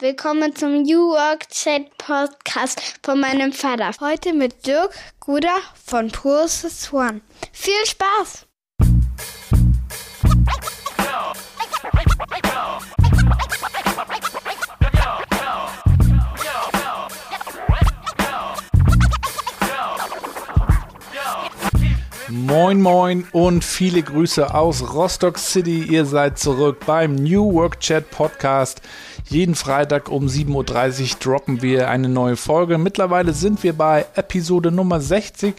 Willkommen zum New Work Chat Podcast von meinem Vater. Heute mit Dirk Guder von Process One. Viel Spaß! Moin Moin und viele Grüße aus Rostock City. Ihr seid zurück beim New Work Chat Podcast. Jeden Freitag um 7.30 Uhr droppen wir eine neue Folge. Mittlerweile sind wir bei Episode Nummer 60.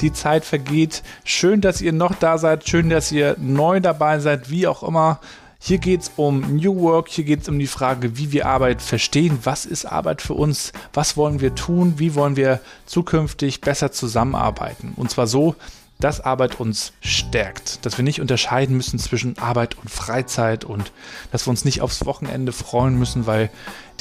Die Zeit vergeht. Schön, dass ihr noch da seid. Schön, dass ihr neu dabei seid. Wie auch immer. Hier geht es um New Work, hier geht es um die Frage, wie wir Arbeit verstehen, was ist Arbeit für uns, was wollen wir tun, wie wollen wir zukünftig besser zusammenarbeiten. Und zwar so, dass Arbeit uns stärkt, dass wir nicht unterscheiden müssen zwischen Arbeit und Freizeit und dass wir uns nicht aufs Wochenende freuen müssen, weil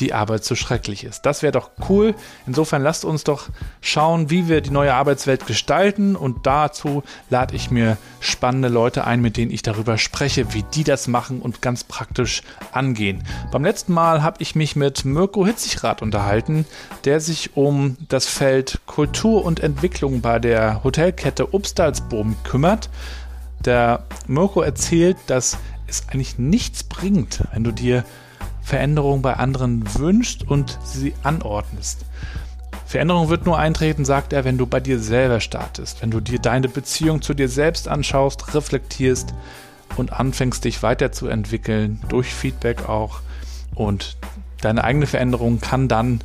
die Arbeit so schrecklich ist. Das wäre doch cool. Insofern lasst uns doch schauen, wie wir die neue Arbeitswelt gestalten und dazu lade ich mir spannende Leute ein, mit denen ich darüber spreche, wie die das machen und ganz praktisch angehen. Beim letzten Mal habe ich mich mit Mirko Hitzigrath unterhalten, der sich um das Feld Kultur und Entwicklung bei der Hotelkette Obstalsboom kümmert. Der Mirko erzählt, dass es eigentlich nichts bringt, wenn du dir Veränderung bei anderen wünschst und sie anordnest. Veränderung wird nur eintreten, sagt er, wenn du bei dir selber startest, wenn du dir deine Beziehung zu dir selbst anschaust, reflektierst und anfängst, dich weiterzuentwickeln, durch Feedback auch. Und deine eigene Veränderung kann dann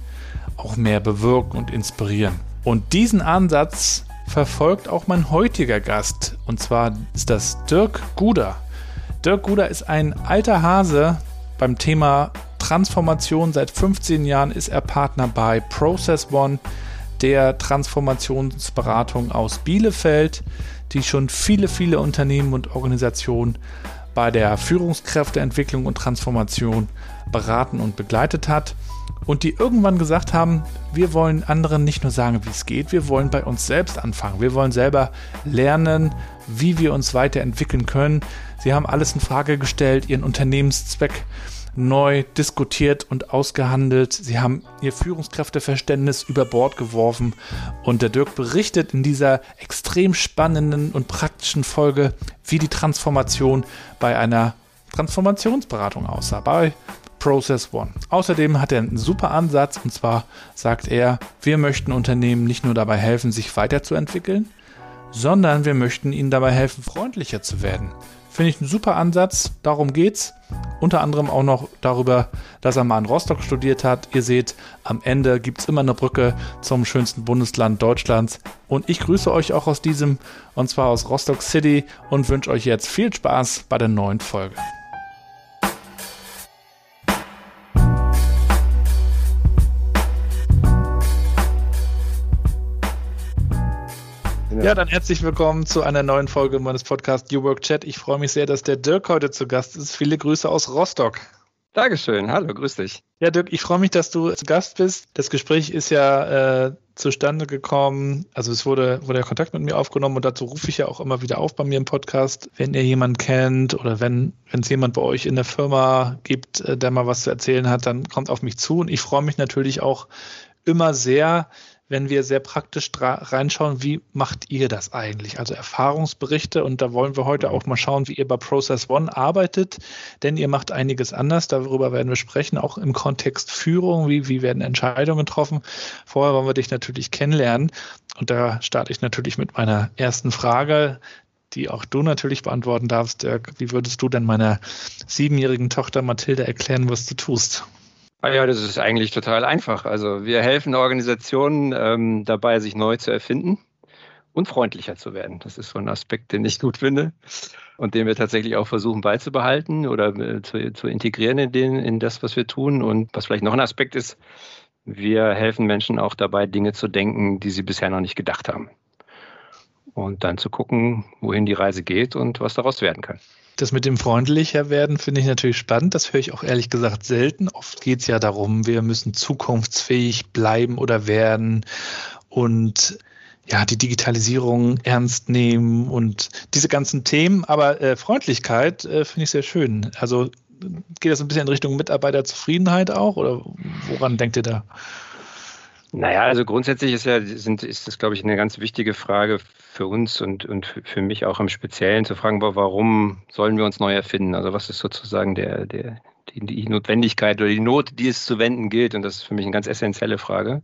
auch mehr bewirken und inspirieren. Und diesen Ansatz verfolgt auch mein heutiger Gast. Und zwar ist das Dirk Guder. Dirk Guder ist ein alter Hase beim Thema Transformation. Seit 15 Jahren ist er Partner bei Process One, der Transformationsberatung aus Bielefeld, die schon viele, viele Unternehmen und Organisationen bei der Führungskräfteentwicklung und Transformation beraten und begleitet hat und die irgendwann gesagt haben, wir wollen anderen nicht nur sagen, wie es geht, wir wollen bei uns selbst anfangen. Wir wollen selber lernen, wie wir uns weiterentwickeln können. Sie haben alles in Frage gestellt, ihren Unternehmenszweck neu diskutiert und ausgehandelt. Sie haben ihr Führungskräfteverständnis über Bord geworfen und der Dirk berichtet in dieser extrem spannenden und praktischen Folge, wie die Transformation bei einer Transformationsberatung aussah, bei Process One. Außerdem hat er einen super Ansatz und zwar sagt er, wir möchten Unternehmen nicht nur dabei helfen, sich weiterzuentwickeln, sondern wir möchten ihnen dabei helfen, freundlicher zu werden. Finde ich einen super Ansatz, darum geht's. Unter anderem auch noch darüber, dass er mal in Rostock studiert hat. Ihr seht, am Ende gibt es immer eine Brücke zum schönsten Bundesland Deutschlands. Und ich grüße euch auch aus diesem, und zwar aus Rostock City, und wünsche euch jetzt viel Spaß bei der neuen Folge. Ja, dann herzlich willkommen zu einer neuen Folge meines Podcasts New Work Chat. Ich freue mich sehr, dass der Dirk heute zu Gast ist. Viele Grüße aus Rostock. Dankeschön. Hallo, grüß dich. Ja, Dirk, ich freue mich, dass du zu Gast bist. Das Gespräch ist ja äh, zustande gekommen. Also es wurde, wurde ja Kontakt mit mir aufgenommen und dazu rufe ich ja auch immer wieder auf bei mir im Podcast. Wenn ihr jemanden kennt oder wenn es jemand bei euch in der Firma gibt, äh, der mal was zu erzählen hat, dann kommt auf mich zu. Und ich freue mich natürlich auch immer sehr, wenn wir sehr praktisch reinschauen, wie macht ihr das eigentlich? Also Erfahrungsberichte und da wollen wir heute auch mal schauen, wie ihr bei Process One arbeitet, denn ihr macht einiges anders, darüber werden wir sprechen, auch im Kontext Führung, wie, wie werden Entscheidungen getroffen. Vorher wollen wir dich natürlich kennenlernen und da starte ich natürlich mit meiner ersten Frage, die auch du natürlich beantworten darfst. Wie würdest du denn meiner siebenjährigen Tochter Mathilde erklären, was du tust? Ah ja, das ist eigentlich total einfach. Also wir helfen Organisationen ähm, dabei, sich neu zu erfinden und freundlicher zu werden. Das ist so ein Aspekt, den ich gut finde und den wir tatsächlich auch versuchen beizubehalten oder äh, zu, zu integrieren in, den, in das, was wir tun. Und was vielleicht noch ein Aspekt ist, wir helfen Menschen auch dabei, Dinge zu denken, die sie bisher noch nicht gedacht haben. Und dann zu gucken, wohin die Reise geht und was daraus werden kann. Das mit dem freundlicher werden finde ich natürlich spannend. Das höre ich auch ehrlich gesagt selten. Oft geht es ja darum, wir müssen zukunftsfähig bleiben oder werden und ja, die Digitalisierung ernst nehmen und diese ganzen Themen. Aber äh, Freundlichkeit äh, finde ich sehr schön. Also geht das ein bisschen in Richtung Mitarbeiterzufriedenheit auch oder woran denkt ihr da? Naja, also grundsätzlich ist ja, sind, ist das, glaube ich, eine ganz wichtige Frage für uns und, und für mich auch im Speziellen zu fragen, warum sollen wir uns neu erfinden? Also was ist sozusagen der, der, die, die Notwendigkeit oder die Not, die es zu wenden gilt? Und das ist für mich eine ganz essentielle Frage.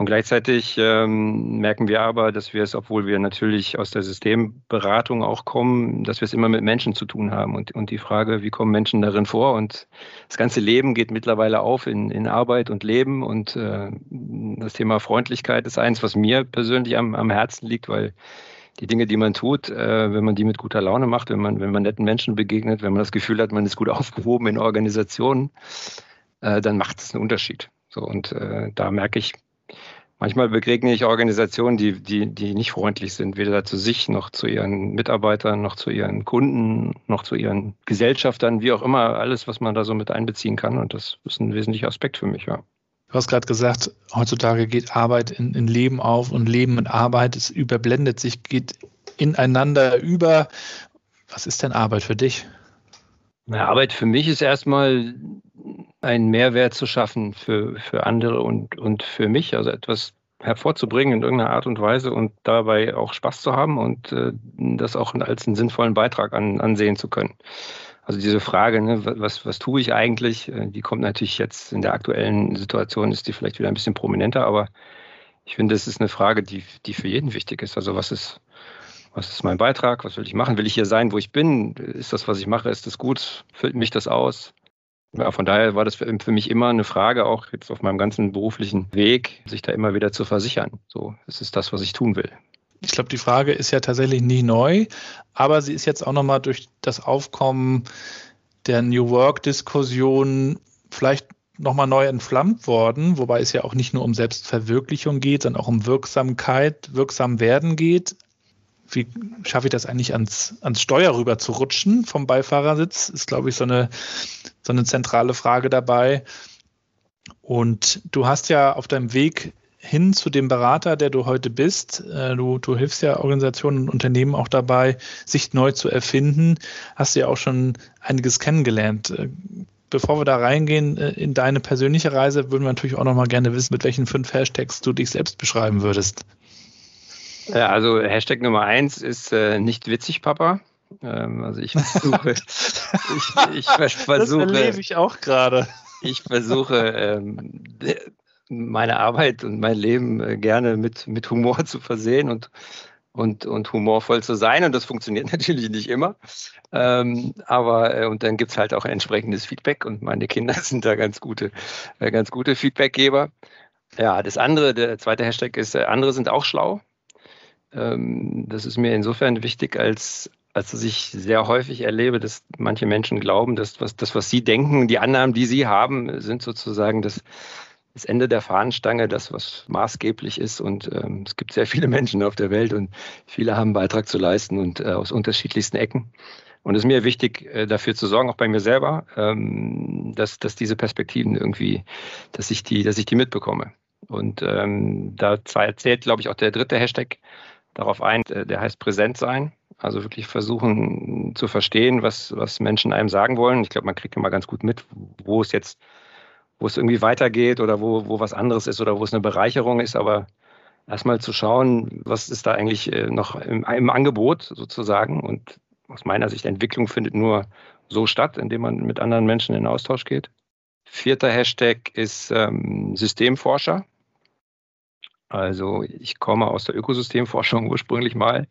Und gleichzeitig ähm, merken wir aber, dass wir es, obwohl wir natürlich aus der Systemberatung auch kommen, dass wir es immer mit Menschen zu tun haben. Und, und die Frage, wie kommen Menschen darin vor? Und das ganze Leben geht mittlerweile auf in, in Arbeit und Leben. Und äh, das Thema Freundlichkeit ist eins, was mir persönlich am, am Herzen liegt, weil die Dinge, die man tut, äh, wenn man die mit guter Laune macht, wenn man, wenn man netten Menschen begegnet, wenn man das Gefühl hat, man ist gut aufgehoben in Organisationen, äh, dann macht es einen Unterschied. So, und äh, da merke ich, Manchmal begegne ich Organisationen, die, die, die nicht freundlich sind, weder zu sich noch zu ihren Mitarbeitern, noch zu ihren Kunden, noch zu ihren Gesellschaftern, wie auch immer, alles, was man da so mit einbeziehen kann. Und das ist ein wesentlicher Aspekt für mich, ja. Du hast gerade gesagt, heutzutage geht Arbeit in, in Leben auf und Leben und Arbeit, es überblendet sich, geht ineinander über. Was ist denn Arbeit für dich? Na, Arbeit für mich ist erstmal einen Mehrwert zu schaffen für, für andere und, und für mich, also etwas hervorzubringen in irgendeiner Art und Weise und dabei auch Spaß zu haben und äh, das auch als einen sinnvollen Beitrag an, ansehen zu können. Also diese Frage, ne, was, was tue ich eigentlich, äh, die kommt natürlich jetzt in der aktuellen Situation, ist die vielleicht wieder ein bisschen prominenter, aber ich finde, es ist eine Frage, die, die für jeden wichtig ist. Also was ist, was ist mein Beitrag? Was will ich machen? Will ich hier sein, wo ich bin? Ist das, was ich mache, ist das gut? Füllt mich das aus? Ja, von daher war das für, mich immer eine Frage, auch jetzt auf meinem ganzen beruflichen Weg, sich da immer wieder zu versichern. So, es ist das, was ich tun will. Ich glaube, die Frage ist ja tatsächlich nie neu, aber sie ist jetzt auch nochmal durch das Aufkommen der New Work-Diskussion vielleicht nochmal neu entflammt worden, wobei es ja auch nicht nur um Selbstverwirklichung geht, sondern auch um Wirksamkeit, wirksam werden geht wie schaffe ich das eigentlich ans, ans Steuer rüber zu rutschen vom Beifahrersitz, ist, glaube ich, so eine, so eine zentrale Frage dabei. Und du hast ja auf deinem Weg hin zu dem Berater, der du heute bist, äh, du, du hilfst ja Organisationen und Unternehmen auch dabei, sich neu zu erfinden, hast du ja auch schon einiges kennengelernt. Äh, bevor wir da reingehen äh, in deine persönliche Reise, würden wir natürlich auch noch mal gerne wissen, mit welchen fünf Hashtags du dich selbst beschreiben würdest. Ja, also Hashtag Nummer eins ist äh, nicht witzig, Papa. Ähm, also ich versuche, ich, ich versuche. Das erlebe ich auch gerade. Ich versuche ähm, meine Arbeit und mein Leben äh, gerne mit, mit Humor zu versehen und, und, und humorvoll zu sein. Und das funktioniert natürlich nicht immer. Ähm, aber äh, und dann gibt es halt auch entsprechendes Feedback und meine Kinder sind da ganz gute, äh, ganz gute Feedbackgeber. Ja, das andere, der zweite Hashtag ist, äh, andere sind auch schlau. Ähm, das ist mir insofern wichtig, als, als dass ich sehr häufig erlebe, dass manche Menschen glauben, dass was, das, was sie denken, die Annahmen, die sie haben, sind sozusagen das, das Ende der Fahnenstange, das, was maßgeblich ist. Und ähm, es gibt sehr viele Menschen auf der Welt und viele haben einen Beitrag zu leisten und äh, aus unterschiedlichsten Ecken. Und es ist mir wichtig, äh, dafür zu sorgen, auch bei mir selber, ähm, dass, dass diese Perspektiven irgendwie, dass ich die, dass ich die mitbekomme. Und ähm, da erzählt, glaube ich, auch der dritte Hashtag darauf ein, äh, der heißt präsent sein. Also wirklich versuchen zu verstehen, was, was Menschen einem sagen wollen. Ich glaube, man kriegt immer ganz gut mit, wo es jetzt, wo es irgendwie weitergeht oder wo, wo was anderes ist oder wo es eine Bereicherung ist. Aber erstmal zu schauen, was ist da eigentlich äh, noch im, im Angebot sozusagen. Und aus meiner Sicht, Entwicklung findet nur so statt, indem man mit anderen Menschen in Austausch geht. Vierter Hashtag ist ähm, Systemforscher. Also ich komme aus der Ökosystemforschung ursprünglich mal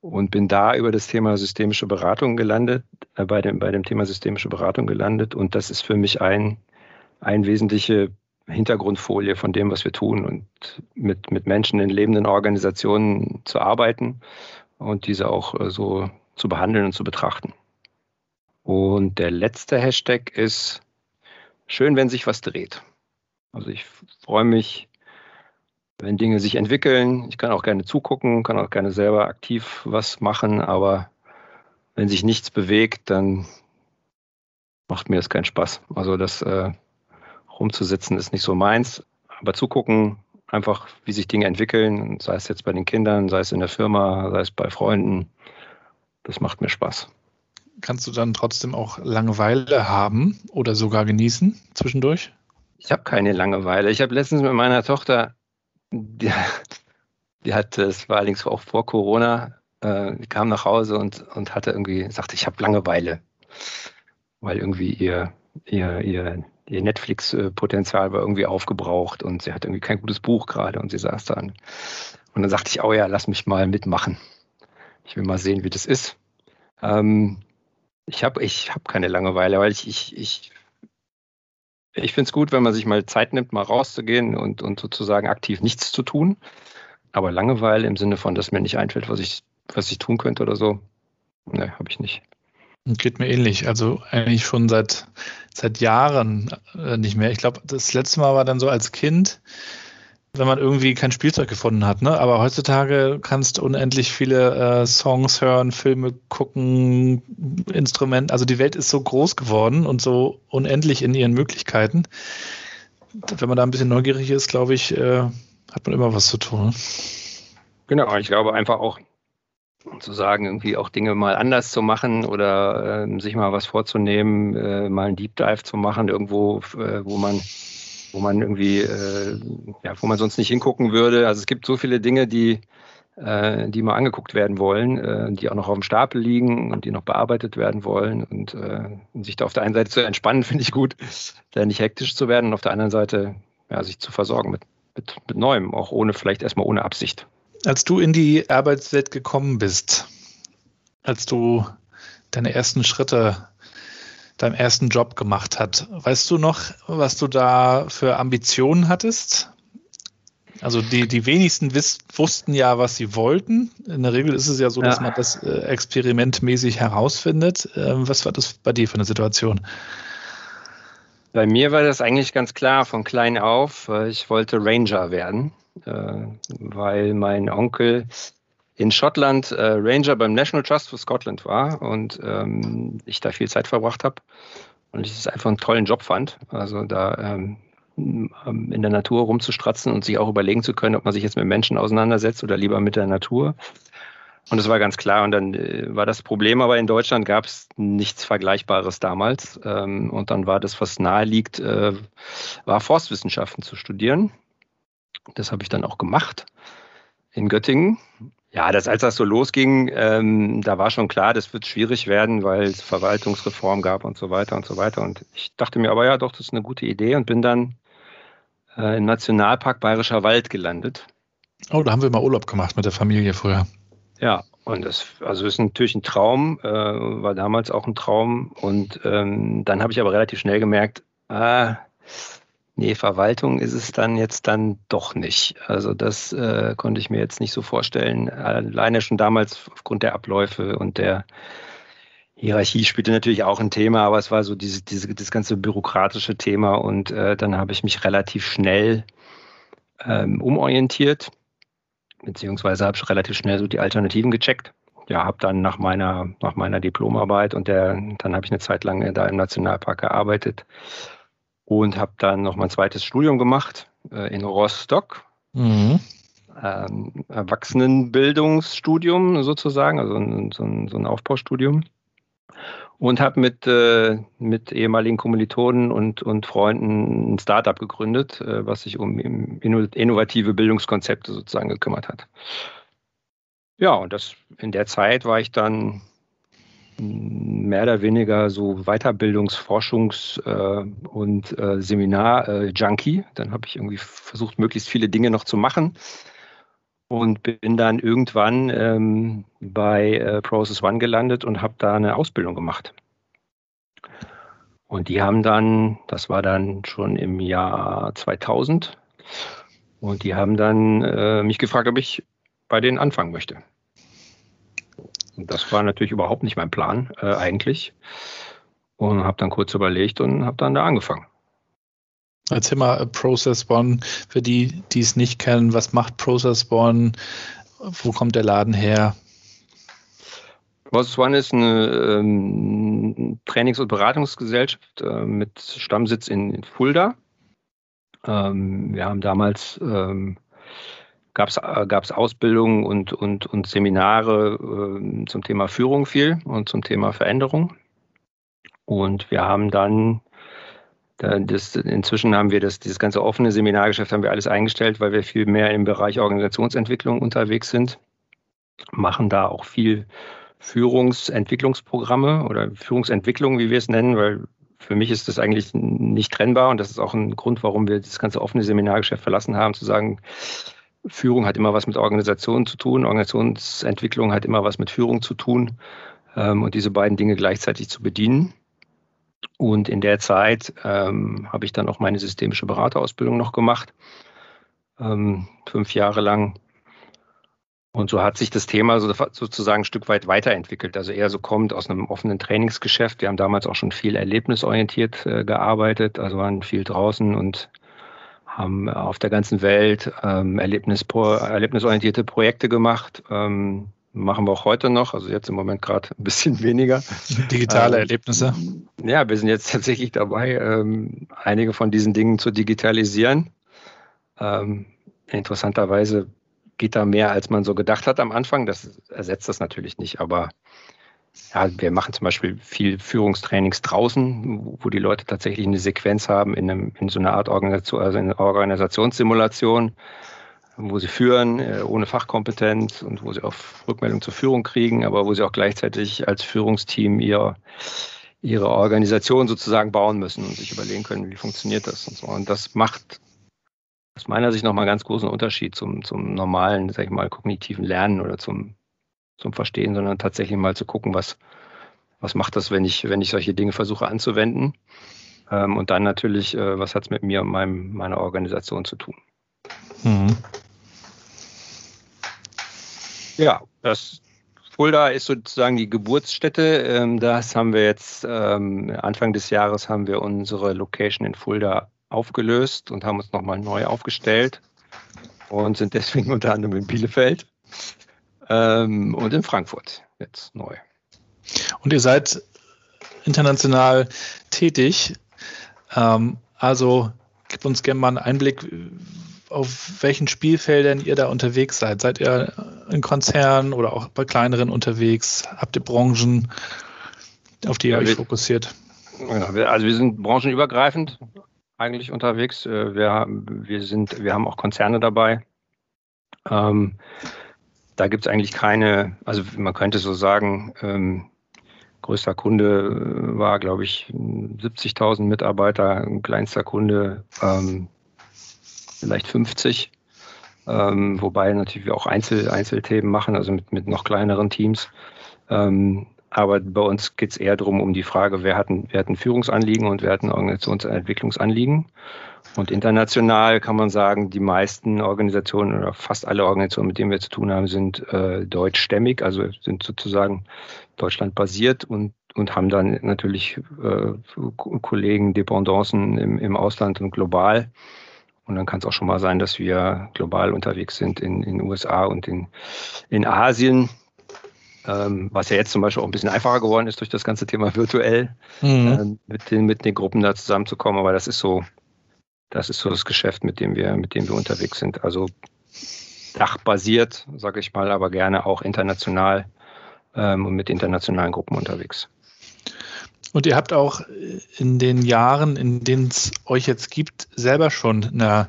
und bin da über das Thema systemische Beratung gelandet, äh, bei, dem, bei dem Thema systemische Beratung gelandet. Und das ist für mich ein, ein wesentliche Hintergrundfolie von dem, was wir tun und mit, mit Menschen in lebenden Organisationen zu arbeiten und diese auch äh, so zu behandeln und zu betrachten. Und der letzte Hashtag ist schön, wenn sich was dreht. Also ich freue mich wenn Dinge sich entwickeln. Ich kann auch gerne zugucken, kann auch gerne selber aktiv was machen, aber wenn sich nichts bewegt, dann macht mir das keinen Spaß. Also das äh, rumzusitzen ist nicht so meins, aber zugucken, einfach wie sich Dinge entwickeln, sei es jetzt bei den Kindern, sei es in der Firma, sei es bei Freunden, das macht mir Spaß. kannst du dann trotzdem auch Langeweile haben oder sogar genießen zwischendurch? Ich habe keine Langeweile. Ich habe letztens mit meiner Tochter, die, die hat, es war allerdings auch vor Corona, äh, kam nach Hause und, und hatte irgendwie, sagte, ich habe Langeweile, weil irgendwie ihr, ihr, ihr, ihr Netflix-Potenzial war irgendwie aufgebraucht und sie hat irgendwie kein gutes Buch gerade und sie saß dann. Und dann sagte ich, oh ja, lass mich mal mitmachen. Ich will mal sehen, wie das ist. Ähm, ich habe ich hab keine Langeweile, weil ich, ich, ich, ich finde es gut, wenn man sich mal Zeit nimmt, mal rauszugehen und, und sozusagen aktiv nichts zu tun. Aber Langeweile im Sinne von, dass mir nicht einfällt, was ich, was ich tun könnte oder so, ne, habe ich nicht. Geht mir ähnlich. Also eigentlich schon seit, seit Jahren äh, nicht mehr. Ich glaube, das letzte Mal war dann so als Kind, wenn man irgendwie kein Spielzeug gefunden hat. Ne? Aber heutzutage kannst du unendlich viele äh, Songs hören, Filme gucken, Instrumente. Also die Welt ist so groß geworden und so unendlich in ihren Möglichkeiten. Wenn man da ein bisschen neugierig ist, glaube ich, äh, hat man immer was zu tun. Genau, ich glaube einfach auch zu sagen, irgendwie auch Dinge mal anders zu machen oder äh, sich mal was vorzunehmen, äh, mal einen Deep Dive zu machen, irgendwo, äh, wo man wo man irgendwie, äh, ja, wo man sonst nicht hingucken würde. Also es gibt so viele Dinge, die, äh, die mal angeguckt werden wollen, äh, die auch noch auf dem Stapel liegen und die noch bearbeitet werden wollen. Und äh, sich da auf der einen Seite zu entspannen, finde ich gut, da nicht hektisch zu werden und auf der anderen Seite ja, sich zu versorgen mit, mit, mit Neuem, auch ohne, vielleicht erstmal ohne Absicht. Als du in die Arbeitswelt gekommen bist, als du deine ersten Schritte deinem ersten Job gemacht hat. Weißt du noch, was du da für Ambitionen hattest? Also die, die wenigsten wiss, wussten ja, was sie wollten. In der Regel ist es ja so, dass man das äh, experimentmäßig herausfindet. Ähm, was war das bei dir für eine Situation? Bei mir war das eigentlich ganz klar von klein auf. Ich wollte Ranger werden, äh, weil mein Onkel in Schottland äh, Ranger beim National Trust for Scotland war und ähm, ich da viel Zeit verbracht habe und ich es einfach einen tollen Job fand. Also da ähm, in der Natur rumzustratzen und sich auch überlegen zu können, ob man sich jetzt mit Menschen auseinandersetzt oder lieber mit der Natur. Und das war ganz klar. Und dann äh, war das Problem, aber in Deutschland gab es nichts Vergleichbares damals. Ähm, und dann war das, was nahe liegt, äh, war Forstwissenschaften zu studieren. Das habe ich dann auch gemacht in Göttingen ja, das, als das so losging, ähm, da war schon klar, das wird schwierig werden, weil es Verwaltungsreform gab und so weiter und so weiter. Und ich dachte mir aber, ja, doch, das ist eine gute Idee und bin dann äh, im Nationalpark Bayerischer Wald gelandet. Oh, da haben wir mal Urlaub gemacht mit der Familie früher. Ja, und das also ist natürlich ein Traum, äh, war damals auch ein Traum. Und ähm, dann habe ich aber relativ schnell gemerkt, ah, Nee, Verwaltung ist es dann jetzt dann doch nicht. Also das äh, konnte ich mir jetzt nicht so vorstellen. Alleine schon damals aufgrund der Abläufe und der Hierarchie spielte natürlich auch ein Thema, aber es war so diese, diese, das ganze bürokratische Thema und äh, dann habe ich mich relativ schnell ähm, umorientiert, beziehungsweise habe ich relativ schnell so die Alternativen gecheckt. Ja, habe dann nach meiner, nach meiner Diplomarbeit und der, dann habe ich eine Zeit lang da im Nationalpark gearbeitet und habe dann noch mein zweites Studium gemacht äh, in Rostock. Mhm. Ähm, Erwachsenenbildungsstudium sozusagen, also ein, so, ein, so ein Aufbaustudium. Und habe mit, äh, mit ehemaligen Kommilitonen und, und Freunden ein Startup gegründet, äh, was sich um innovative Bildungskonzepte sozusagen gekümmert hat. Ja, und das in der Zeit war ich dann mehr oder weniger so Weiterbildungs-, Forschungs- äh, und äh, Seminar-Junkie. Dann habe ich irgendwie versucht, möglichst viele Dinge noch zu machen und bin dann irgendwann ähm, bei äh, Process One gelandet und habe da eine Ausbildung gemacht. Und die haben dann, das war dann schon im Jahr 2000, und die haben dann äh, mich gefragt, ob ich bei denen anfangen möchte. Das war natürlich überhaupt nicht mein Plan äh, eigentlich. Und habe dann kurz überlegt und habe dann da angefangen. Erzähl mal äh, Process One für die, die es nicht kennen. Was macht Process One? Wo kommt der Laden her? Process One ist eine ähm, Trainings- und Beratungsgesellschaft äh, mit Stammsitz in, in Fulda. Ähm, wir haben damals ähm, gab es äh, Ausbildungen und, und, und Seminare äh, zum Thema Führung viel und zum Thema Veränderung. Und wir haben dann das, inzwischen haben wir das, dieses ganze offene Seminargeschäft haben wir alles eingestellt, weil wir viel mehr im Bereich Organisationsentwicklung unterwegs sind. Machen da auch viel Führungsentwicklungsprogramme oder Führungsentwicklung, wie wir es nennen, weil für mich ist das eigentlich nicht trennbar und das ist auch ein Grund, warum wir das ganze offene Seminargeschäft verlassen haben, zu sagen, Führung hat immer was mit Organisation zu tun, Organisationsentwicklung hat immer was mit Führung zu tun ähm, und diese beiden Dinge gleichzeitig zu bedienen. Und in der Zeit ähm, habe ich dann auch meine systemische Beraterausbildung noch gemacht, ähm, fünf Jahre lang. Und so hat sich das Thema so, sozusagen ein Stück weit weiterentwickelt. Also eher so kommt aus einem offenen Trainingsgeschäft. Wir haben damals auch schon viel erlebnisorientiert äh, gearbeitet, also waren viel draußen und haben auf der ganzen Welt ähm, Erlebnis, erlebnisorientierte Projekte gemacht. Ähm, machen wir auch heute noch, also jetzt im Moment gerade ein bisschen weniger. Digitale ähm, Erlebnisse? Ja, wir sind jetzt tatsächlich dabei, ähm, einige von diesen Dingen zu digitalisieren. Ähm, interessanterweise geht da mehr, als man so gedacht hat am Anfang. Das ersetzt das natürlich nicht, aber ja, wir machen zum Beispiel viel Führungstrainings draußen, wo die Leute tatsächlich eine Sequenz haben in, einem, in so einer Art Organisation, also in Organisationssimulation wo sie führen, äh, ohne Fachkompetenz und wo sie auch Rückmeldung zur Führung kriegen, aber wo sie auch gleichzeitig als Führungsteam ihr, ihre Organisation sozusagen bauen müssen und sich überlegen können, wie funktioniert das und so. Und das macht aus meiner Sicht nochmal einen ganz großen Unterschied zum, zum normalen, sag ich mal, kognitiven Lernen oder zum, zum Verstehen, sondern tatsächlich mal zu gucken, was, was macht das, wenn ich, wenn ich solche Dinge versuche anzuwenden. Ähm, und dann natürlich, äh, was hat es mit mir und meinem, meiner Organisation zu tun. Mhm. Ja, das Fulda ist sozusagen die Geburtsstätte. Ähm, das haben wir jetzt ähm, Anfang des Jahres haben wir unsere Location in Fulda aufgelöst und haben uns nochmal neu aufgestellt und sind deswegen unter anderem in Bielefeld ähm, und in Frankfurt jetzt neu. Und ihr seid international tätig. also gib uns gerne mal einen Einblick, auf welchen Spielfeldern ihr da unterwegs seid. Seid ihr in Konzernen oder auch bei kleineren unterwegs? Habt ihr Branchen, auf die ihr ja, euch wir, fokussiert? Ja, also wir sind branchenübergreifend eigentlich unterwegs. Äh, wir, wir, sind, wir haben auch Konzerne dabei. Ähm, da gibt es eigentlich keine, also man könnte so sagen, ähm, größter Kunde äh, war, glaube ich, 70.000 Mitarbeiter, kleinster Kunde ähm, vielleicht 50. Ähm, wobei natürlich wir auch Einzel Einzelthemen machen, also mit, mit noch kleineren Teams. Ähm, aber bei uns geht es eher darum, um die Frage, wer hat, ein, wer hat ein Führungsanliegen und wer hat ein Organisationsentwicklungsanliegen. Und international kann man sagen, die meisten Organisationen oder fast alle Organisationen, mit denen wir zu tun haben, sind äh, deutschstämmig, also sind sozusagen Deutschland basiert und, und haben dann natürlich äh, Kollegen, Dependancen im, im Ausland und global. Und dann kann es auch schon mal sein, dass wir global unterwegs sind in den USA und in, in Asien. Ähm, was ja jetzt zum Beispiel auch ein bisschen einfacher geworden ist durch das ganze Thema virtuell, mhm. ähm, mit, den, mit den Gruppen da zusammenzukommen. Aber das ist so, das ist so das Geschäft, mit dem wir, mit dem wir unterwegs sind. Also dachbasiert, sage ich mal, aber gerne auch international ähm, und mit internationalen Gruppen unterwegs. Und ihr habt auch in den Jahren, in denen es euch jetzt gibt, selber schon eine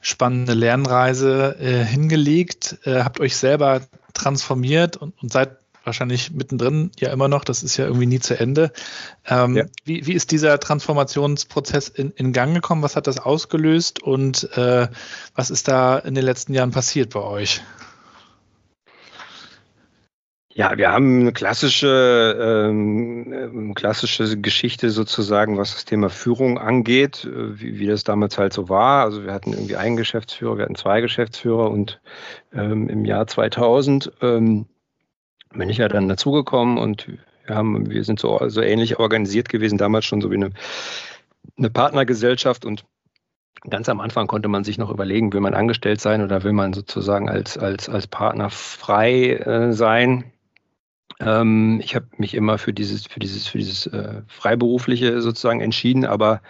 spannende Lernreise äh, hingelegt, äh, habt euch selber transformiert und, und, seid wahrscheinlich mittendrin ja immer noch, das ist ja irgendwie nie zu Ende. Ähm, ja. wie, wie ist dieser Transformationsprozess in, in Gang gekommen? Was hat das ausgelöst und äh, was ist da in den letzten Jahren passiert bei euch? Ja, wir haben eine klassische, ähm, klassische Geschichte sozusagen, was das Thema Führung angeht, äh, wie, wie das damals halt so war. Also wir hatten irgendwie einen Geschäftsführer, wir hatten zwei Geschäftsführer und ähm, im Jahr 2000 ähm, bin ich ja dann dazugekommen und wir haben, wir sind so, so ähnlich organisiert gewesen, damals schon so wie eine, eine Partnergesellschaft und Ganz am Anfang konnte man sich noch überlegen, will man angestellt sein oder will man sozusagen als, als, als Partner frei äh, sein. Ähm, ich habe mich immer für dieses, für dieses, für dieses äh, Freiberufliche sozusagen entschieden, aber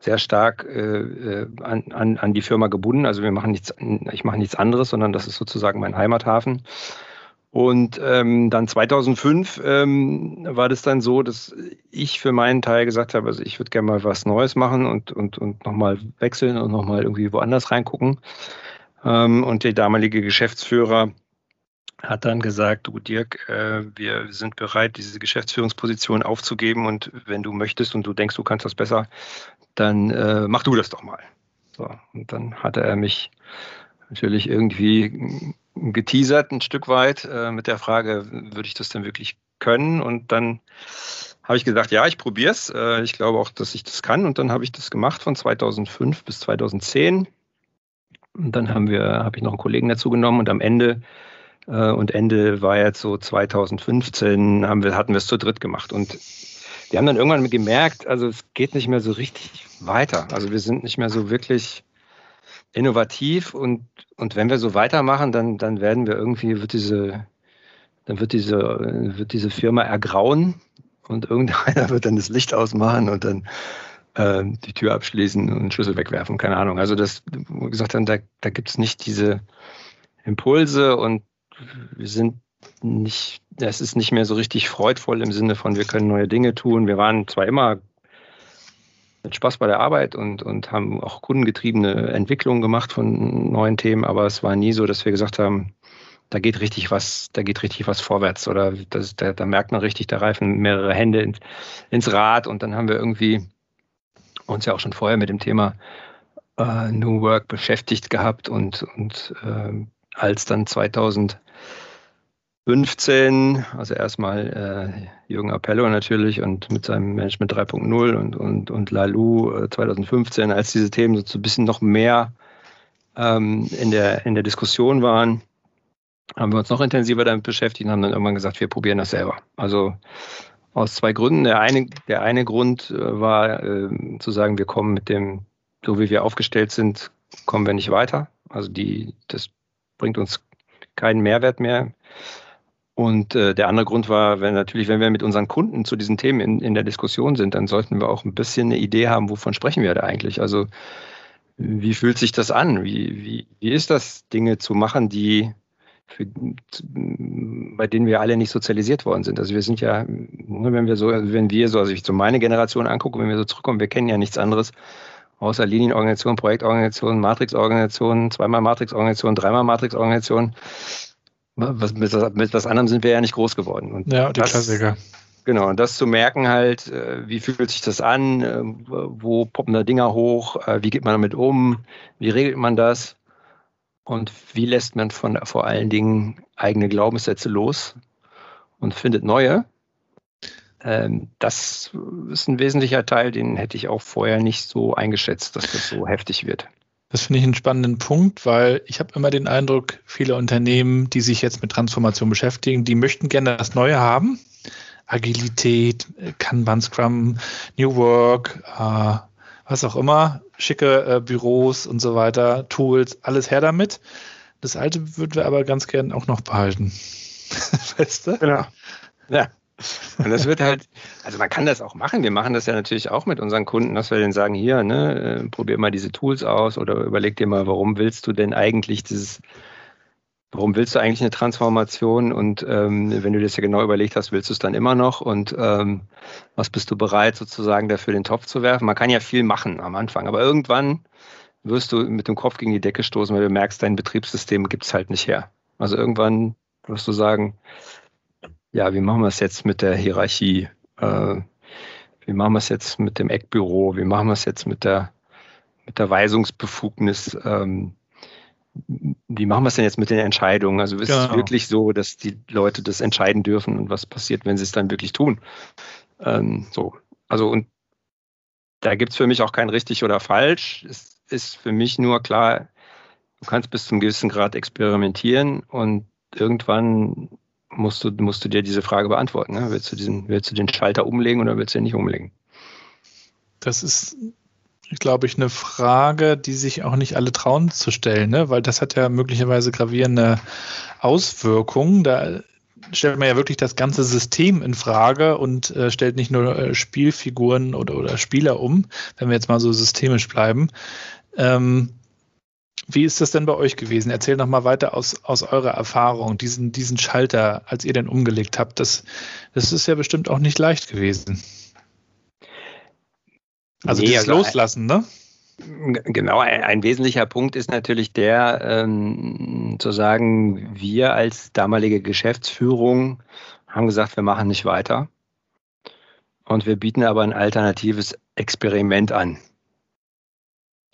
sehr stark äh, an, an, an die Firma gebunden. Also wir machen nichts, ich mache nichts anderes, sondern das ist sozusagen mein Heimathafen. Und ähm, dann 2005 ähm, war das dann so, dass ich für meinen Teil gesagt habe, also ich würde gerne mal was Neues machen und, und, und nochmal wechseln und nochmal irgendwie woanders reingucken. Ähm, und der damalige Geschäftsführer hat dann gesagt, du Dirk, äh, wir sind bereit, diese Geschäftsführungsposition aufzugeben und wenn du möchtest und du denkst, du kannst das besser, dann äh, mach du das doch mal. So, und dann hatte er mich natürlich irgendwie geteasert ein Stück weit äh, mit der Frage, würde ich das denn wirklich können? Und dann habe ich gesagt, ja, ich probiere es. Äh, ich glaube auch, dass ich das kann. Und dann habe ich das gemacht von 2005 bis 2010. Und dann haben wir, habe ich noch einen Kollegen dazu genommen und am Ende äh, und Ende war jetzt so 2015 haben wir, hatten wir es zu dritt gemacht und wir haben dann irgendwann gemerkt, also es geht nicht mehr so richtig weiter. Also wir sind nicht mehr so wirklich innovativ und, und wenn wir so weitermachen, dann, dann werden wir irgendwie, wird diese, dann wird diese, wird diese Firma ergrauen und irgendeiner wird dann das Licht ausmachen und dann äh, die Tür abschließen und Schlüssel wegwerfen, keine Ahnung. Also das, wir gesagt haben, da, da gibt es nicht diese Impulse und wir sind nicht, es ist nicht mehr so richtig freudvoll im Sinne von, wir können neue Dinge tun. Wir waren zwar immer mit Spaß bei der Arbeit und, und haben auch kundengetriebene Entwicklungen gemacht von neuen Themen, aber es war nie so, dass wir gesagt haben, da geht richtig was, da geht richtig was vorwärts oder das, da, da merkt man richtig, da reifen mehrere Hände ins, ins Rad. Und dann haben wir irgendwie uns ja auch schon vorher mit dem Thema äh, New Work beschäftigt gehabt und, und äh, als dann 2000 15, also erstmal äh, Jürgen Appello natürlich und mit seinem Management 3.0 und, und, und Lalou äh, 2015, als diese Themen so ein bisschen noch mehr ähm, in, der, in der Diskussion waren, haben wir uns noch intensiver damit beschäftigt und haben dann irgendwann gesagt, wir probieren das selber. Also aus zwei Gründen. Der eine, der eine Grund äh, war äh, zu sagen, wir kommen mit dem, so wie wir aufgestellt sind, kommen wir nicht weiter. Also die, das bringt uns keinen Mehrwert mehr. Und äh, der andere Grund war, wenn natürlich, wenn wir mit unseren Kunden zu diesen Themen in, in der Diskussion sind, dann sollten wir auch ein bisschen eine Idee haben, wovon sprechen wir da eigentlich? Also wie fühlt sich das an? Wie, wie, wie ist das, Dinge zu machen, die für, bei denen wir alle nicht sozialisiert worden sind. Also wir sind ja, wenn wir so, wenn wir so, also ich so meine Generation angucke, wenn wir so zurückkommen, wir kennen ja nichts anderes außer Linienorganisation, Projektorganisation, Matrixorganisation, zweimal Matrixorganisation, dreimal Matrixorganisation. Was, mit, mit was anderem sind wir ja nicht groß geworden. Und ja, die das, Klassiker. Genau, und das zu merken halt, äh, wie fühlt sich das an, äh, wo poppen da Dinger hoch, äh, wie geht man damit um, wie regelt man das und wie lässt man von vor allen Dingen eigene Glaubenssätze los und findet neue. Ähm, das ist ein wesentlicher Teil, den hätte ich auch vorher nicht so eingeschätzt, dass das so heftig wird. Das finde ich einen spannenden Punkt, weil ich habe immer den Eindruck, viele Unternehmen, die sich jetzt mit Transformation beschäftigen, die möchten gerne das Neue haben. Agilität, Kanban, Scrum, New Work, äh, was auch immer, schicke äh, Büros und so weiter, Tools, alles her damit. Das Alte würden wir aber ganz gern auch noch behalten. weißt du? Genau. Ja. Und das wird halt, also man kann das auch machen. Wir machen das ja natürlich auch mit unseren Kunden, dass wir denen sagen, hier, ne, äh, probier mal diese Tools aus oder überleg dir mal, warum willst du denn eigentlich dieses, warum willst du eigentlich eine Transformation? Und ähm, wenn du das ja genau überlegt hast, willst du es dann immer noch? Und ähm, was bist du bereit, sozusagen dafür den Topf zu werfen? Man kann ja viel machen am Anfang, aber irgendwann wirst du mit dem Kopf gegen die Decke stoßen, weil du merkst, dein Betriebssystem gibt es halt nicht her. Also irgendwann wirst du sagen, ja, wie machen wir es jetzt mit der Hierarchie? Äh, wie machen wir es jetzt mit dem Eckbüro? Wie machen wir es jetzt mit der, mit der Weisungsbefugnis? Ähm, wie machen wir es denn jetzt mit den Entscheidungen? Also ist genau. es wirklich so, dass die Leute das entscheiden dürfen und was passiert, wenn sie es dann wirklich tun? Ähm, so, also und da gibt es für mich auch kein richtig oder falsch. Es ist für mich nur klar, du kannst bis zum gewissen Grad experimentieren und irgendwann musst du, musst du dir diese Frage beantworten. Ne? Willst, du diesen, willst du den Schalter umlegen oder willst du ihn nicht umlegen? Das ist, glaube ich, eine Frage, die sich auch nicht alle trauen zu stellen, ne? weil das hat ja möglicherweise gravierende Auswirkungen. Da stellt man ja wirklich das ganze System in Frage und äh, stellt nicht nur äh, Spielfiguren oder, oder Spieler um, wenn wir jetzt mal so systemisch bleiben. Ähm, wie ist das denn bei euch gewesen? Erzähl noch mal weiter aus, aus eurer Erfahrung, diesen, diesen Schalter, als ihr den umgelegt habt. Das, das ist ja bestimmt auch nicht leicht gewesen. Also nee, dieses also Loslassen, ne? Genau, ein, ein, wesentlicher Punkt ist natürlich der, ähm, zu sagen, wir als damalige Geschäftsführung haben gesagt, wir machen nicht weiter. Und wir bieten aber ein alternatives Experiment an.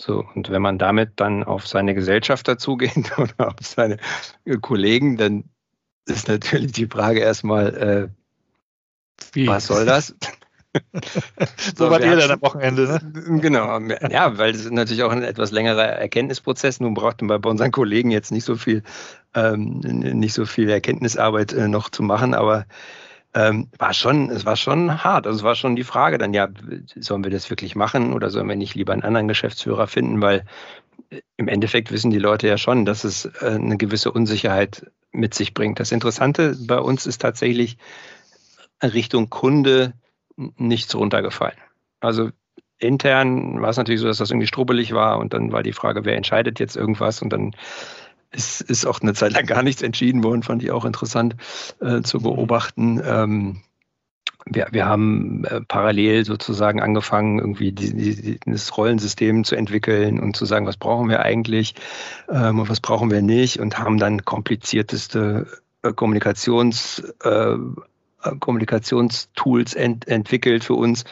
So, und wenn man damit dann auf seine Gesellschafter zugeht oder auf seine Kollegen, dann ist natürlich die Frage erstmal, äh, was soll das? so wart ihr dann am Wochenende, ne? Genau, ja, weil es natürlich auch ein etwas längerer Erkenntnisprozess. Nun brauchten wir bei unseren Kollegen jetzt nicht so viel, ähm, nicht so viel Erkenntnisarbeit äh, noch zu machen, aber ähm, war schon, es war schon hart. Also es war schon die Frage dann, ja, sollen wir das wirklich machen oder sollen wir nicht lieber einen anderen Geschäftsführer finden? Weil äh, im Endeffekt wissen die Leute ja schon, dass es äh, eine gewisse Unsicherheit mit sich bringt. Das Interessante bei uns ist tatsächlich Richtung Kunde nichts runtergefallen. Also intern war es natürlich so, dass das irgendwie strubbelig war und dann war die Frage, wer entscheidet jetzt irgendwas und dann ist, ist auch eine Zeit lang gar nichts entschieden worden, fand ich auch interessant äh, zu beobachten. Ähm, wir, wir haben äh, parallel sozusagen angefangen, irgendwie die, die, das Rollensystem zu entwickeln und zu sagen, was brauchen wir eigentlich ähm, und was brauchen wir nicht und haben dann komplizierteste äh, Kommunikations äh, Kommunikationstools ent entwickelt für uns.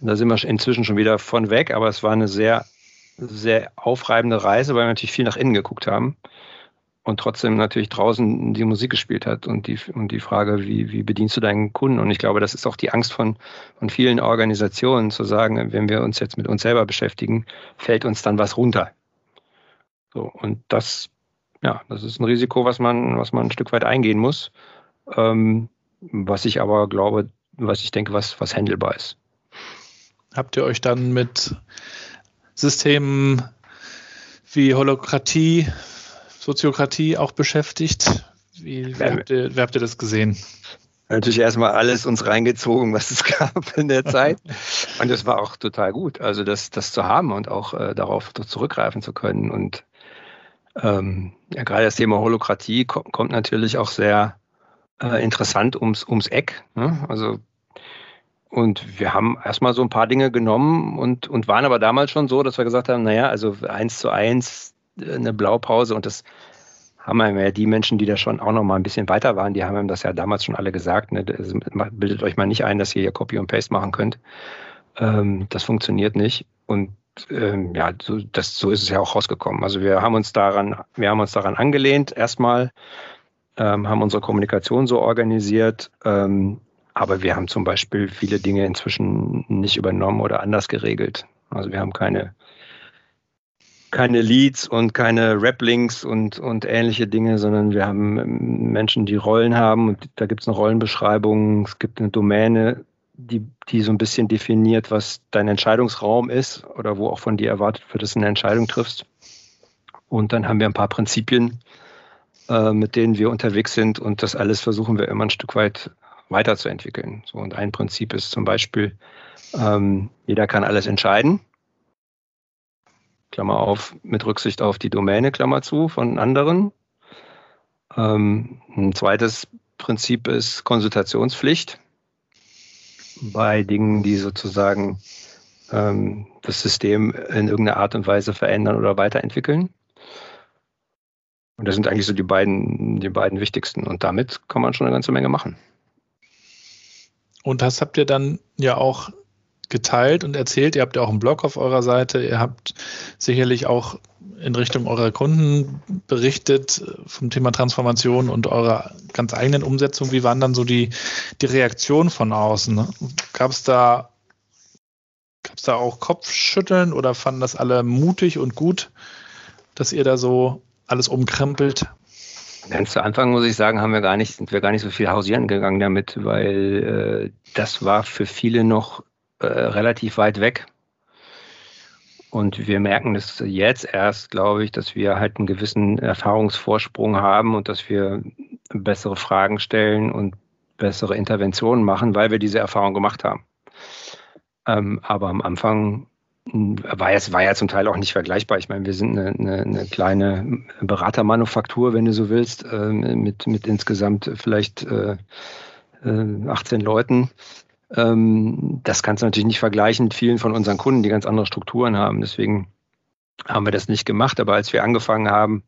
Da sind wir inzwischen schon wieder von weg, aber es war eine sehr, sehr aufreibende Reise, weil wir natürlich viel nach innen geguckt haben und trotzdem natürlich draußen die Musik gespielt hat und die, und die Frage, wie, wie bedienst du deinen Kunden? Und ich glaube, das ist auch die Angst von, von vielen Organisationen zu sagen, wenn wir uns jetzt mit uns selber beschäftigen, fällt uns dann was runter. So, und das, ja, das ist ein Risiko, was man, was man ein Stück weit eingehen muss. Ähm, was ich aber glaube, was ich denke, was, was handelbar ist. Habt ihr euch dann mit Systemen wie Holokratie, Soziokratie auch beschäftigt? Wie, wie, habt ihr, wie habt ihr das gesehen? Natürlich erstmal alles uns reingezogen, was es gab in der Zeit. Und das war auch total gut, also das, das zu haben und auch äh, darauf zurückgreifen zu können. Und ähm, ja, gerade das Thema Holokratie kommt, kommt natürlich auch sehr äh, interessant ums, ums Eck. Ne? Also und wir haben erstmal so ein paar Dinge genommen und, und waren aber damals schon so, dass wir gesagt haben, naja, also eins zu eins eine Blaupause und das haben wir ja die Menschen, die da schon auch noch mal ein bisschen weiter waren, die haben ihm das ja damals schon alle gesagt. Ne? Bildet euch mal nicht ein, dass ihr hier Copy und Paste machen könnt. Ähm, das funktioniert nicht. Und ähm, ja, so, das, so ist es ja auch rausgekommen. Also wir haben uns daran, wir haben uns daran angelehnt, erstmal ähm, haben unsere Kommunikation so organisiert. Ähm, aber wir haben zum Beispiel viele Dinge inzwischen nicht übernommen oder anders geregelt. Also wir haben keine, keine Leads und keine Rap-Links und, und ähnliche Dinge, sondern wir haben ähm, Menschen, die Rollen haben und da gibt es eine Rollenbeschreibung, es gibt eine Domäne, die, die so ein bisschen definiert, was dein Entscheidungsraum ist oder wo auch von dir erwartet wird, dass du eine Entscheidung triffst. Und dann haben wir ein paar Prinzipien, äh, mit denen wir unterwegs sind. Und das alles versuchen wir immer ein Stück weit weiterzuentwickeln. So, und ein Prinzip ist zum Beispiel, ähm, jeder kann alles entscheiden. Klammer auf, mit Rücksicht auf die Domäne, Klammer zu, von anderen. Ähm, ein zweites Prinzip ist Konsultationspflicht bei Dingen, die sozusagen ähm, das System in irgendeiner Art und Weise verändern oder weiterentwickeln. Und das sind eigentlich so die beiden, die beiden wichtigsten. Und damit kann man schon eine ganze Menge machen. Und das habt ihr dann ja auch geteilt und erzählt. Ihr habt ja auch einen Blog auf eurer Seite. Ihr habt sicherlich auch in Richtung eurer Kunden berichtet vom Thema Transformation und eurer ganz eigenen Umsetzung. Wie waren dann so die, die Reaktionen von außen? Gab es da, gab's da auch Kopfschütteln oder fanden das alle mutig und gut, dass ihr da so alles umkrempelt? Ganz zu Anfang muss ich sagen, haben wir gar nicht, sind wir gar nicht so viel hausieren gegangen damit, weil äh, das war für viele noch äh, relativ weit weg. Und wir merken das jetzt erst, glaube ich, dass wir halt einen gewissen Erfahrungsvorsprung haben und dass wir bessere Fragen stellen und bessere Interventionen machen, weil wir diese Erfahrung gemacht haben. Ähm, aber am Anfang war ja, war ja zum Teil auch nicht vergleichbar. Ich meine, wir sind eine, eine, eine kleine Beratermanufaktur, wenn du so willst, äh, mit, mit insgesamt vielleicht äh, 18 äh, Leuten. Ähm, das kannst du natürlich nicht vergleichen mit vielen von unseren Kunden, die ganz andere Strukturen haben. Deswegen haben wir das nicht gemacht. Aber als wir angefangen haben,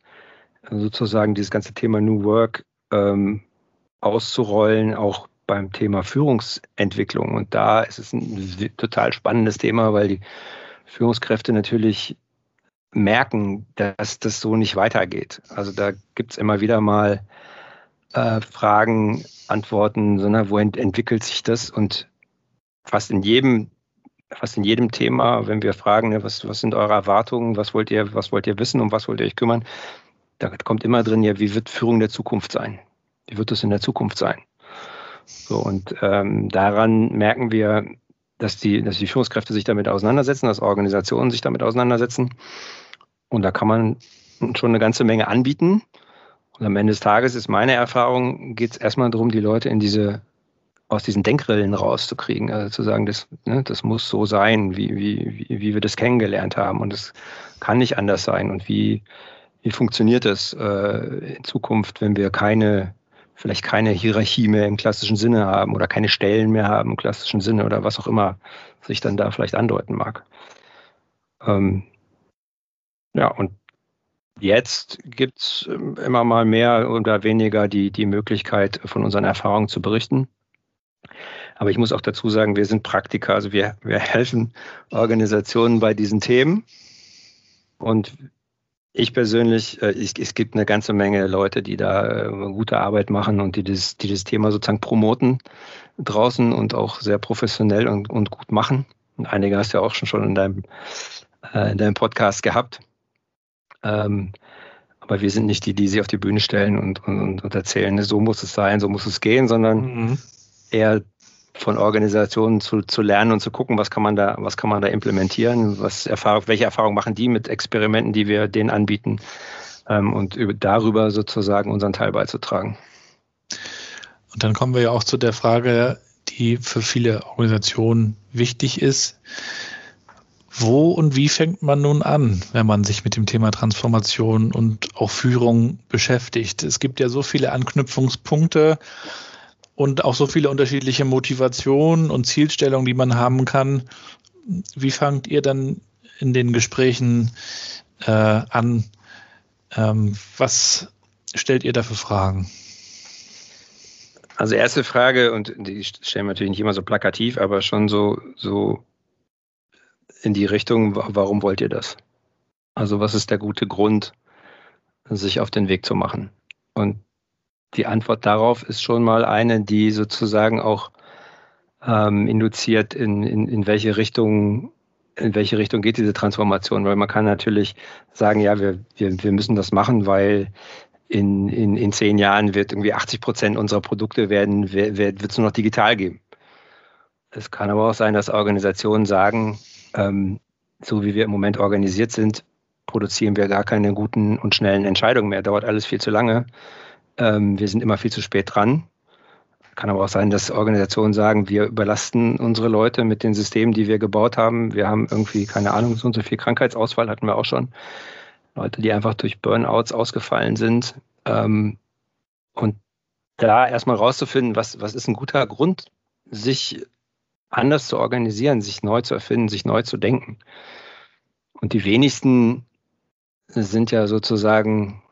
sozusagen dieses ganze Thema New Work ähm, auszurollen, auch beim Thema Führungsentwicklung. Und da ist es ein total spannendes Thema, weil die Führungskräfte natürlich merken, dass das so nicht weitergeht. Also da gibt es immer wieder mal äh, Fragen, Antworten, sondern wo ent entwickelt sich das? Und fast in jedem, fast in jedem Thema, wenn wir fragen, was, was sind eure Erwartungen, was wollt ihr, was wollt ihr wissen, um was wollt ihr euch kümmern, da kommt immer drin, ja, wie wird Führung der Zukunft sein? Wie wird es in der Zukunft sein? So, und ähm, daran merken wir, dass die, dass die Führungskräfte sich damit auseinandersetzen, dass Organisationen sich damit auseinandersetzen. Und da kann man schon eine ganze Menge anbieten. Und am Ende des Tages ist meine Erfahrung, geht es erstmal darum, die Leute in diese, aus diesen Denkrillen rauszukriegen. Also zu sagen, das, ne, das muss so sein, wie, wie, wie, wir das kennengelernt haben. Und es kann nicht anders sein. Und wie, wie funktioniert das äh, in Zukunft, wenn wir keine vielleicht keine Hierarchie mehr im klassischen Sinne haben oder keine Stellen mehr haben im klassischen Sinne oder was auch immer sich dann da vielleicht andeuten mag. Ähm, ja, und jetzt gibt es ähm, immer mal mehr oder weniger die, die Möglichkeit, von unseren Erfahrungen zu berichten. Aber ich muss auch dazu sagen, wir sind Praktiker, also wir, wir helfen Organisationen bei diesen Themen. Und ich persönlich, äh, ich, es gibt eine ganze Menge Leute, die da äh, gute Arbeit machen und die das, die das Thema sozusagen promoten draußen und auch sehr professionell und, und gut machen. Und einige hast du ja auch schon, schon in, deinem, äh, in deinem Podcast gehabt. Ähm, aber wir sind nicht die, die sich auf die Bühne stellen und, und, und erzählen, so muss es sein, so muss es gehen, sondern mhm. eher von Organisationen zu, zu lernen und zu gucken, was kann man da, was kann man da implementieren, was Erfahrung, welche Erfahrungen machen die mit Experimenten, die wir denen anbieten ähm, und über, darüber sozusagen unseren Teil beizutragen. Und dann kommen wir ja auch zu der Frage, die für viele Organisationen wichtig ist. Wo und wie fängt man nun an, wenn man sich mit dem Thema Transformation und auch Führung beschäftigt? Es gibt ja so viele Anknüpfungspunkte und auch so viele unterschiedliche Motivationen und Zielstellungen, die man haben kann. Wie fangt ihr dann in den Gesprächen äh, an? Ähm, was stellt ihr da für Fragen? Also erste Frage, und die stellen wir natürlich nicht immer so plakativ, aber schon so, so in die Richtung, warum wollt ihr das? Also was ist der gute Grund, sich auf den Weg zu machen? Und die Antwort darauf ist schon mal eine, die sozusagen auch ähm, induziert, in, in, in welche Richtung in welche Richtung geht diese Transformation? Weil man kann natürlich sagen, ja, wir, wir, wir müssen das machen, weil in, in, in zehn Jahren wird irgendwie 80 Prozent unserer Produkte werden, wird es nur noch digital geben. Es kann aber auch sein, dass Organisationen sagen, ähm, so wie wir im Moment organisiert sind, produzieren wir gar keine guten und schnellen Entscheidungen mehr. Dauert alles viel zu lange. Ähm, wir sind immer viel zu spät dran. Kann aber auch sein, dass Organisationen sagen, wir überlasten unsere Leute mit den Systemen, die wir gebaut haben. Wir haben irgendwie, keine Ahnung, so und so viel Krankheitsausfall hatten wir auch schon. Leute, die einfach durch Burnouts ausgefallen sind. Ähm, und da erstmal rauszufinden, was, was ist ein guter Grund, sich anders zu organisieren, sich neu zu erfinden, sich neu zu denken. Und die wenigsten sind ja sozusagen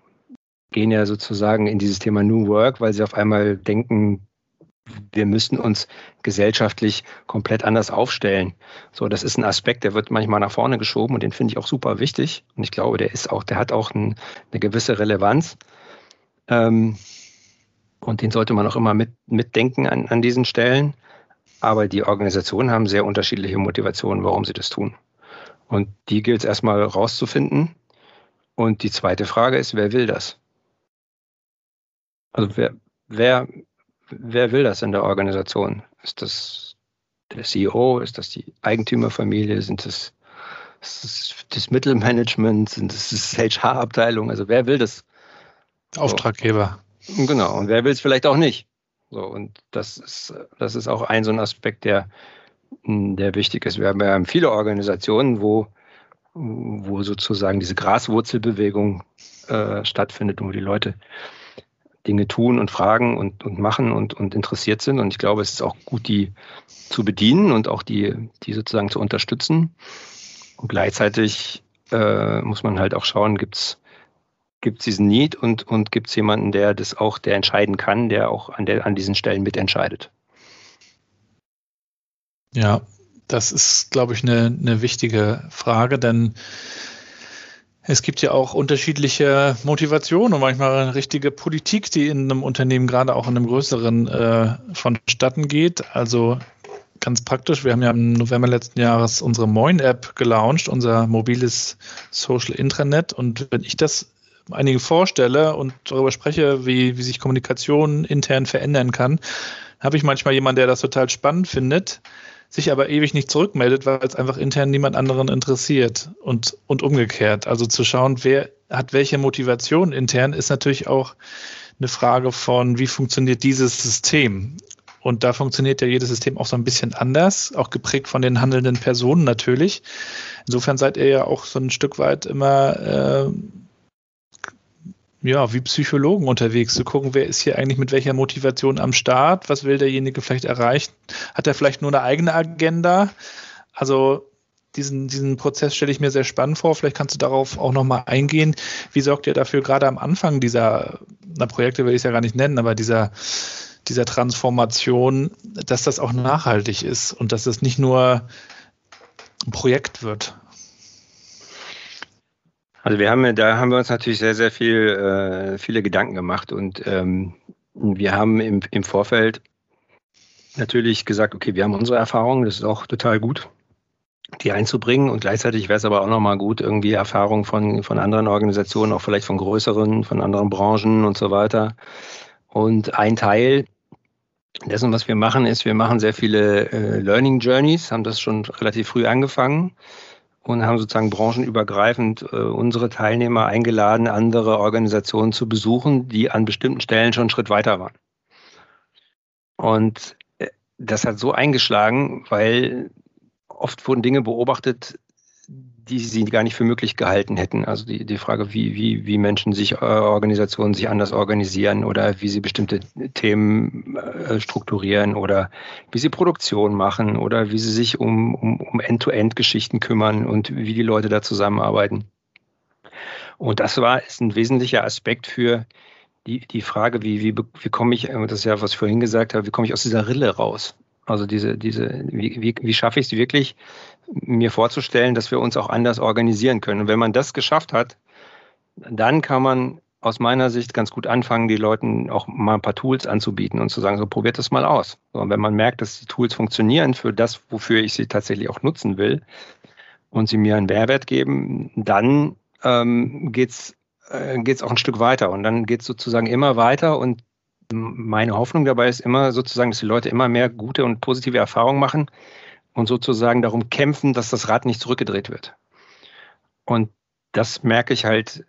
gehen ja sozusagen in dieses Thema New Work, weil sie auf einmal denken, wir müssen uns gesellschaftlich komplett anders aufstellen. So, das ist ein Aspekt, der wird manchmal nach vorne geschoben und den finde ich auch super wichtig. Und ich glaube, der ist auch, der hat auch ein, eine gewisse Relevanz. Ähm, und den sollte man auch immer mit, mitdenken an, an diesen Stellen. Aber die Organisationen haben sehr unterschiedliche Motivationen, warum sie das tun. Und die gilt es erstmal rauszufinden. Und die zweite Frage ist, wer will das? Also wer, wer, wer will das in der Organisation? Ist das der CEO? Ist das die Eigentümerfamilie? Sind das, das, das Mittelmanagement? Sind das, das HR-Abteilung? Also wer will das? Auftraggeber. Genau, und wer will es vielleicht auch nicht? So, und das ist, das ist auch ein so ein Aspekt, der, der wichtig ist. Wir haben ja viele Organisationen, wo, wo sozusagen diese Graswurzelbewegung äh, stattfindet, wo die Leute Dinge tun und fragen und, und machen und, und interessiert sind. Und ich glaube, es ist auch gut, die zu bedienen und auch die, die sozusagen zu unterstützen. Und gleichzeitig äh, muss man halt auch schauen, gibt es gibt es diesen Need und, und gibt es jemanden, der das auch, der entscheiden kann, der auch an, der, an diesen Stellen mitentscheidet. Ja, das ist, glaube ich, eine, eine wichtige Frage, denn es gibt ja auch unterschiedliche Motivationen und manchmal richtige Politik, die in einem Unternehmen, gerade auch in einem größeren, äh, vonstatten geht. Also ganz praktisch, wir haben ja im November letzten Jahres unsere Moin-App gelauncht, unser mobiles Social Intranet. Und wenn ich das einigen vorstelle und darüber spreche, wie, wie sich Kommunikation intern verändern kann, habe ich manchmal jemanden, der das total spannend findet sich aber ewig nicht zurückmeldet, weil es einfach intern niemand anderen interessiert und, und umgekehrt. Also zu schauen, wer hat welche Motivation intern, ist natürlich auch eine Frage von, wie funktioniert dieses System? Und da funktioniert ja jedes System auch so ein bisschen anders, auch geprägt von den handelnden Personen natürlich. Insofern seid ihr ja auch so ein Stück weit immer äh, ja, wie Psychologen unterwegs, zu gucken, wer ist hier eigentlich mit welcher Motivation am Start, was will derjenige vielleicht erreichen, hat er vielleicht nur eine eigene Agenda? Also diesen, diesen Prozess stelle ich mir sehr spannend vor. Vielleicht kannst du darauf auch nochmal eingehen. Wie sorgt ihr dafür gerade am Anfang dieser, na Projekte will ich es ja gar nicht nennen, aber dieser, dieser Transformation, dass das auch nachhaltig ist und dass das nicht nur ein Projekt wird? Also wir haben, da haben wir uns natürlich sehr, sehr viel, äh, viele Gedanken gemacht und ähm, wir haben im, im Vorfeld natürlich gesagt, okay, wir haben unsere Erfahrungen, das ist auch total gut, die einzubringen und gleichzeitig wäre es aber auch nochmal gut, irgendwie Erfahrungen von, von anderen Organisationen, auch vielleicht von größeren, von anderen Branchen und so weiter. Und ein Teil dessen, was wir machen, ist, wir machen sehr viele äh, Learning Journeys, haben das schon relativ früh angefangen und haben sozusagen branchenübergreifend äh, unsere Teilnehmer eingeladen, andere Organisationen zu besuchen, die an bestimmten Stellen schon einen Schritt weiter waren. Und äh, das hat so eingeschlagen, weil oft wurden Dinge beobachtet, die sie gar nicht für möglich gehalten hätten. Also die, die Frage, wie, wie, wie Menschen sich, äh, Organisationen sich anders organisieren oder wie sie bestimmte Themen äh, strukturieren oder wie sie Produktion machen oder wie sie sich um, um, um End-to-End-Geschichten kümmern und wie die Leute da zusammenarbeiten. Und das war ist ein wesentlicher Aspekt für die, die Frage, wie, wie, wie komme ich, das ist ja, was ich vorhin gesagt habe, wie komme ich aus dieser Rille raus? Also diese, diese, wie, wie, wie schaffe ich es wirklich, mir vorzustellen, dass wir uns auch anders organisieren können. Und wenn man das geschafft hat, dann kann man aus meiner Sicht ganz gut anfangen, die Leuten auch mal ein paar Tools anzubieten und zu sagen, so probiert das mal aus. Und wenn man merkt, dass die Tools funktionieren für das, wofür ich sie tatsächlich auch nutzen will und sie mir einen Mehrwert geben, dann ähm, geht's äh, geht's auch ein Stück weiter und dann geht's sozusagen immer weiter und meine Hoffnung dabei ist immer sozusagen, dass die Leute immer mehr gute und positive Erfahrungen machen und sozusagen darum kämpfen, dass das Rad nicht zurückgedreht wird. Und das merke ich halt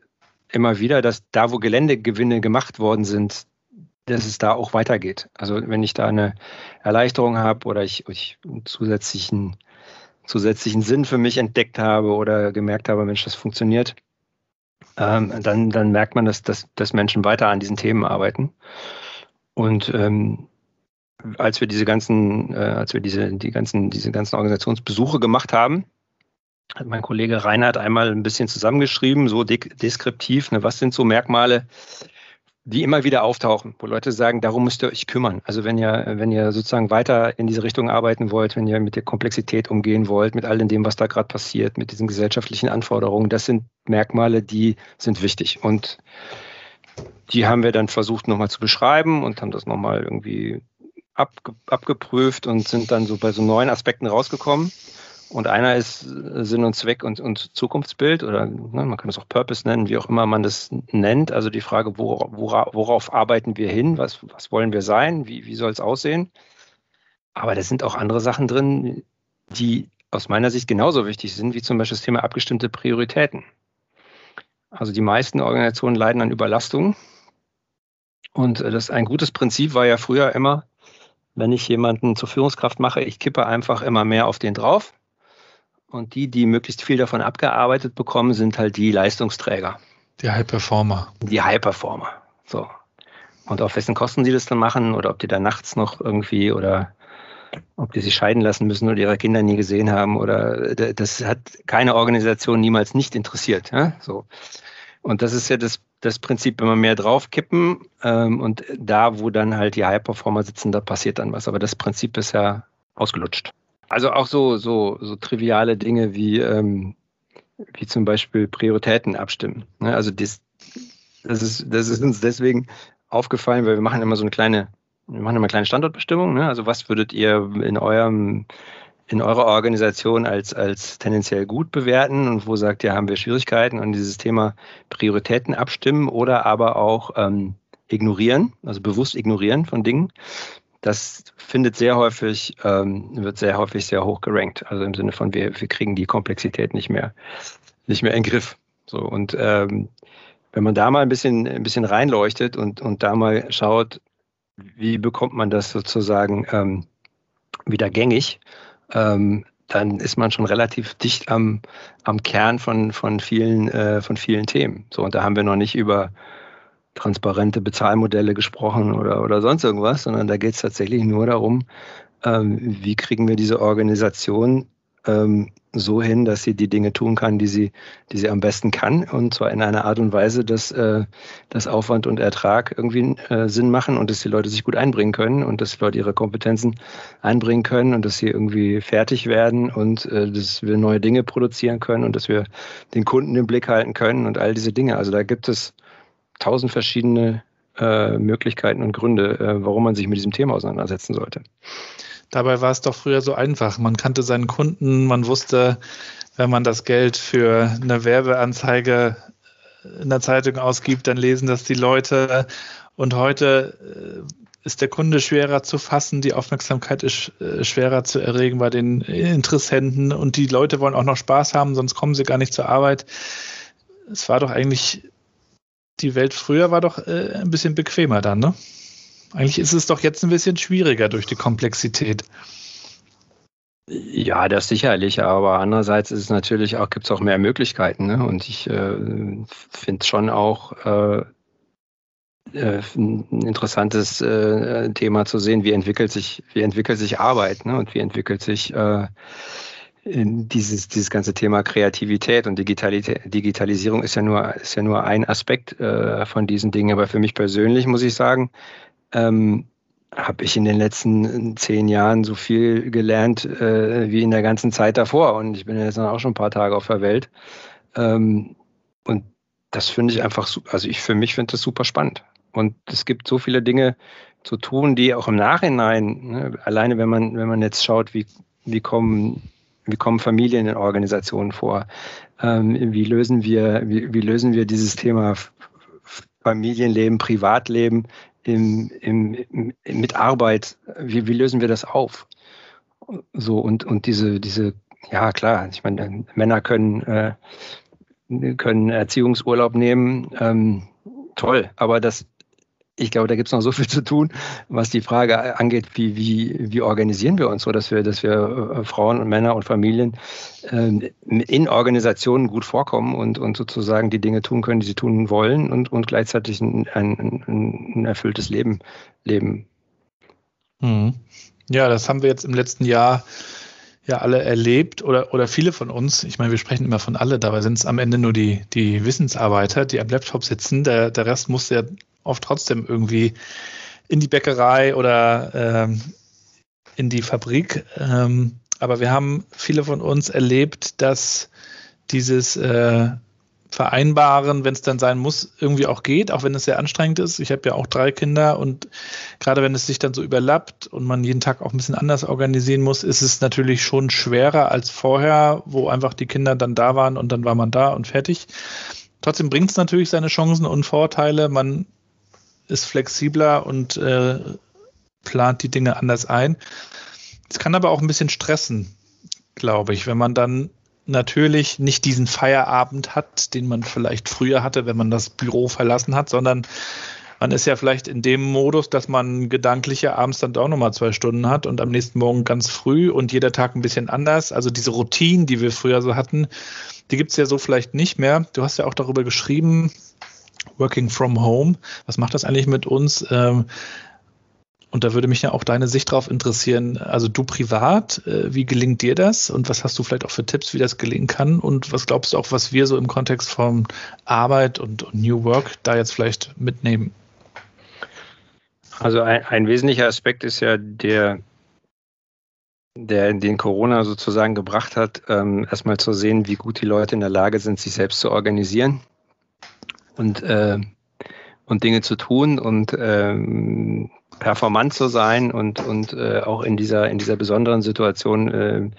immer wieder, dass da, wo Geländegewinne gemacht worden sind, dass es da auch weitergeht. Also wenn ich da eine Erleichterung habe oder ich, ich einen zusätzlichen, zusätzlichen Sinn für mich entdeckt habe oder gemerkt habe, Mensch, das funktioniert, ähm, dann, dann merkt man, dass, dass, dass Menschen weiter an diesen Themen arbeiten. Und ähm, als wir diese ganzen, äh, als wir diese, die ganzen, diese ganzen Organisationsbesuche gemacht haben, hat mein Kollege Reinhard einmal ein bisschen zusammengeschrieben, so de deskriptiv, ne, was sind so Merkmale, die immer wieder auftauchen, wo Leute sagen, darum müsst ihr euch kümmern. Also wenn ihr, wenn ihr sozusagen weiter in diese Richtung arbeiten wollt, wenn ihr mit der Komplexität umgehen wollt, mit all dem, was da gerade passiert, mit diesen gesellschaftlichen Anforderungen, das sind Merkmale, die sind wichtig. Und die haben wir dann versucht nochmal zu beschreiben und haben das nochmal irgendwie abge abgeprüft und sind dann so bei so neuen Aspekten rausgekommen. Und einer ist Sinn und Zweck und, und Zukunftsbild oder ne, man kann es auch Purpose nennen, wie auch immer man das nennt. Also die Frage, wora, wora, worauf arbeiten wir hin? Was, was wollen wir sein? Wie, wie soll es aussehen? Aber da sind auch andere Sachen drin, die aus meiner Sicht genauso wichtig sind, wie zum Beispiel das Thema abgestimmte Prioritäten. Also die meisten Organisationen leiden an Überlastung Und äh, das ein gutes Prinzip war ja früher immer, wenn ich jemanden zur Führungskraft mache, ich kippe einfach immer mehr auf den drauf. Und die, die möglichst viel davon abgearbeitet bekommen, sind halt die Leistungsträger. Die High Performer. Die High Performer. So. Und auf wessen Kosten sie das dann machen oder ob die da nachts noch irgendwie oder ob die sich scheiden lassen müssen oder ihre Kinder nie gesehen haben oder das hat keine Organisation niemals nicht interessiert. Ja? So. Und das ist ja das, das Prinzip, wir mehr draufkippen ähm, und da, wo dann halt die High-Performer sitzen, da passiert dann was. Aber das Prinzip ist ja ausgelutscht. Also auch so, so, so triviale Dinge wie, ähm, wie zum Beispiel Prioritäten abstimmen. Ne? Also das, das, ist, das ist uns deswegen aufgefallen, weil wir machen immer so eine kleine, wir machen immer eine kleine Standortbestimmung. Ne? Also was würdet ihr in eurem in eurer Organisation als, als tendenziell gut bewerten und wo sagt ihr, haben wir Schwierigkeiten und dieses Thema Prioritäten abstimmen oder aber auch ähm, ignorieren, also bewusst ignorieren von Dingen. Das findet sehr häufig, ähm, wird sehr häufig sehr hoch gerankt. Also im Sinne von, wir, wir kriegen die Komplexität nicht mehr, nicht mehr in den Griff. So, und ähm, wenn man da mal ein bisschen, ein bisschen reinleuchtet und, und da mal schaut, wie bekommt man das sozusagen ähm, wieder gängig, ähm, dann ist man schon relativ dicht am, am Kern von, von, vielen, äh, von vielen Themen. So, und da haben wir noch nicht über transparente Bezahlmodelle gesprochen oder, oder sonst irgendwas, sondern da geht es tatsächlich nur darum, ähm, wie kriegen wir diese Organisation ähm, so hin, dass sie die Dinge tun kann, die sie, die sie am besten kann. Und zwar in einer Art und Weise, dass, äh, dass Aufwand und Ertrag irgendwie äh, Sinn machen und dass die Leute sich gut einbringen können und dass die Leute ihre Kompetenzen einbringen können und dass sie irgendwie fertig werden und äh, dass wir neue Dinge produzieren können und dass wir den Kunden im Blick halten können und all diese Dinge. Also da gibt es tausend verschiedene Möglichkeiten und Gründe, warum man sich mit diesem Thema auseinandersetzen sollte. Dabei war es doch früher so einfach. Man kannte seinen Kunden, man wusste, wenn man das Geld für eine Werbeanzeige in der Zeitung ausgibt, dann lesen das die Leute. Und heute äh, ist der Kunde schwerer zu fassen, die Aufmerksamkeit ist äh, schwerer zu erregen bei den Interessenten und die Leute wollen auch noch Spaß haben, sonst kommen sie gar nicht zur Arbeit. Es war doch eigentlich, die Welt früher war doch äh, ein bisschen bequemer dann, ne? Eigentlich ist es doch jetzt ein bisschen schwieriger durch die Komplexität. Ja, das sicherlich, aber andererseits ist es natürlich auch, gibt es auch mehr Möglichkeiten. Ne? Und ich äh, finde schon auch äh, äh, ein interessantes äh, Thema zu sehen, wie entwickelt sich, wie entwickelt sich Arbeit ne? und wie entwickelt sich äh, dieses, dieses ganze Thema Kreativität und Digitalität, Digitalisierung ist ja nur, ist ja nur ein Aspekt äh, von diesen Dingen. Aber für mich persönlich muss ich sagen, ähm, habe ich in den letzten zehn Jahren so viel gelernt äh, wie in der ganzen Zeit davor. Und ich bin jetzt auch schon ein paar Tage auf der Welt. Ähm, und das finde ich einfach, also ich für mich finde das super spannend. Und es gibt so viele Dinge zu tun, die auch im Nachhinein, ne, alleine wenn man, wenn man jetzt schaut, wie, wie kommen, wie kommen Familien in Organisationen vor, ähm, wie lösen wir, wie, wie lösen wir dieses Thema Familienleben, Privatleben im, im, mit Arbeit, wie, wie lösen wir das auf? So, und, und diese, diese, ja klar, ich meine, Männer können, äh, können Erziehungsurlaub nehmen, ähm, toll, aber das ich glaube, da gibt es noch so viel zu tun, was die Frage angeht, wie, wie, wie organisieren wir uns so, dass wir, dass wir äh, Frauen und Männer und Familien äh, in Organisationen gut vorkommen und, und sozusagen die Dinge tun können, die sie tun wollen und, und gleichzeitig ein, ein, ein erfülltes Leben leben. Mhm. Ja, das haben wir jetzt im letzten Jahr ja alle erlebt oder, oder viele von uns. Ich meine, wir sprechen immer von alle, dabei sind es am Ende nur die, die Wissensarbeiter, die am Laptop sitzen. Der, der Rest muss ja oft trotzdem irgendwie in die Bäckerei oder ähm, in die Fabrik. Ähm, aber wir haben viele von uns erlebt, dass dieses äh, Vereinbaren, wenn es dann sein muss, irgendwie auch geht, auch wenn es sehr anstrengend ist. Ich habe ja auch drei Kinder und gerade wenn es sich dann so überlappt und man jeden Tag auch ein bisschen anders organisieren muss, ist es natürlich schon schwerer als vorher, wo einfach die Kinder dann da waren und dann war man da und fertig. Trotzdem bringt es natürlich seine Chancen und Vorteile. Man ist flexibler und äh, plant die Dinge anders ein. Es kann aber auch ein bisschen stressen, glaube ich, wenn man dann natürlich nicht diesen Feierabend hat, den man vielleicht früher hatte, wenn man das Büro verlassen hat, sondern man ist ja vielleicht in dem Modus, dass man gedanklich ja abends dann doch nochmal zwei Stunden hat und am nächsten Morgen ganz früh und jeder Tag ein bisschen anders. Also diese Routinen, die wir früher so hatten, die gibt es ja so vielleicht nicht mehr. Du hast ja auch darüber geschrieben, Working from Home. Was macht das eigentlich mit uns? Ähm, und da würde mich ja auch deine Sicht darauf interessieren. Also du privat, äh, wie gelingt dir das? Und was hast du vielleicht auch für Tipps, wie das gelingen kann? Und was glaubst du auch, was wir so im Kontext von Arbeit und, und New Work da jetzt vielleicht mitnehmen? Also ein, ein wesentlicher Aspekt ist ja der, der den Corona sozusagen gebracht hat, ähm, erstmal zu sehen, wie gut die Leute in der Lage sind, sich selbst zu organisieren und, äh, und Dinge zu tun und ähm, performant zu sein und, und äh, auch in dieser, in dieser besonderen Situation äh,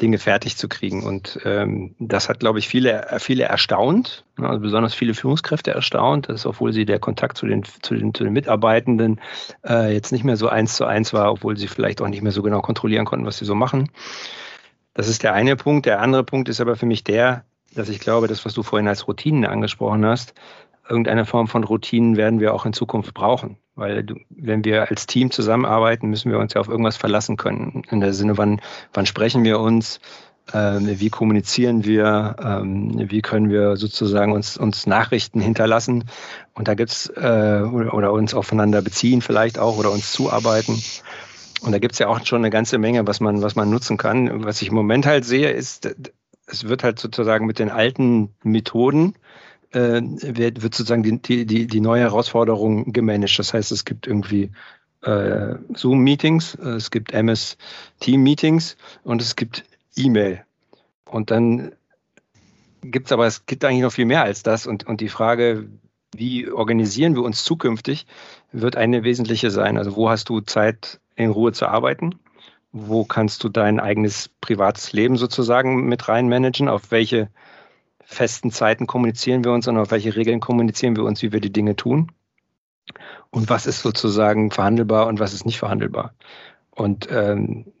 Dinge fertig zu kriegen. Und ähm, das hat, glaube ich, viele, viele erstaunt, ne, also besonders viele Führungskräfte erstaunt, dass obwohl sie der Kontakt zu den, zu den, zu den Mitarbeitenden äh, jetzt nicht mehr so eins zu eins war, obwohl sie vielleicht auch nicht mehr so genau kontrollieren konnten, was sie so machen. Das ist der eine Punkt. Der andere Punkt ist aber für mich der, dass ich glaube, das, was du vorhin als Routinen angesprochen hast, irgendeine Form von Routinen werden wir auch in Zukunft brauchen. Weil du, wenn wir als Team zusammenarbeiten, müssen wir uns ja auf irgendwas verlassen können. In der Sinne, wann, wann sprechen wir uns, äh, wie kommunizieren wir, ähm, wie können wir sozusagen uns, uns Nachrichten hinterlassen. Und da gibt's äh, oder, oder uns aufeinander beziehen vielleicht auch oder uns zuarbeiten. Und da gibt's ja auch schon eine ganze Menge, was man, was man nutzen kann. Was ich im Moment halt sehe, ist, es wird halt sozusagen mit den alten Methoden äh, wird, wird sozusagen die, die, die neue Herausforderung gemanagt. Das heißt, es gibt irgendwie äh, Zoom-Meetings, es gibt MS-Team-Meetings und es gibt E-Mail. Und dann gibt es aber, es gibt eigentlich noch viel mehr als das. Und, und die Frage, wie organisieren wir uns zukünftig, wird eine wesentliche sein. Also wo hast du Zeit, in Ruhe zu arbeiten? Wo kannst du dein eigenes privates Leben sozusagen mit rein managen? Auf welche festen Zeiten kommunizieren wir uns und auf welche Regeln kommunizieren wir uns, wie wir die Dinge tun. Und was ist sozusagen verhandelbar und was ist nicht verhandelbar. Und ähm,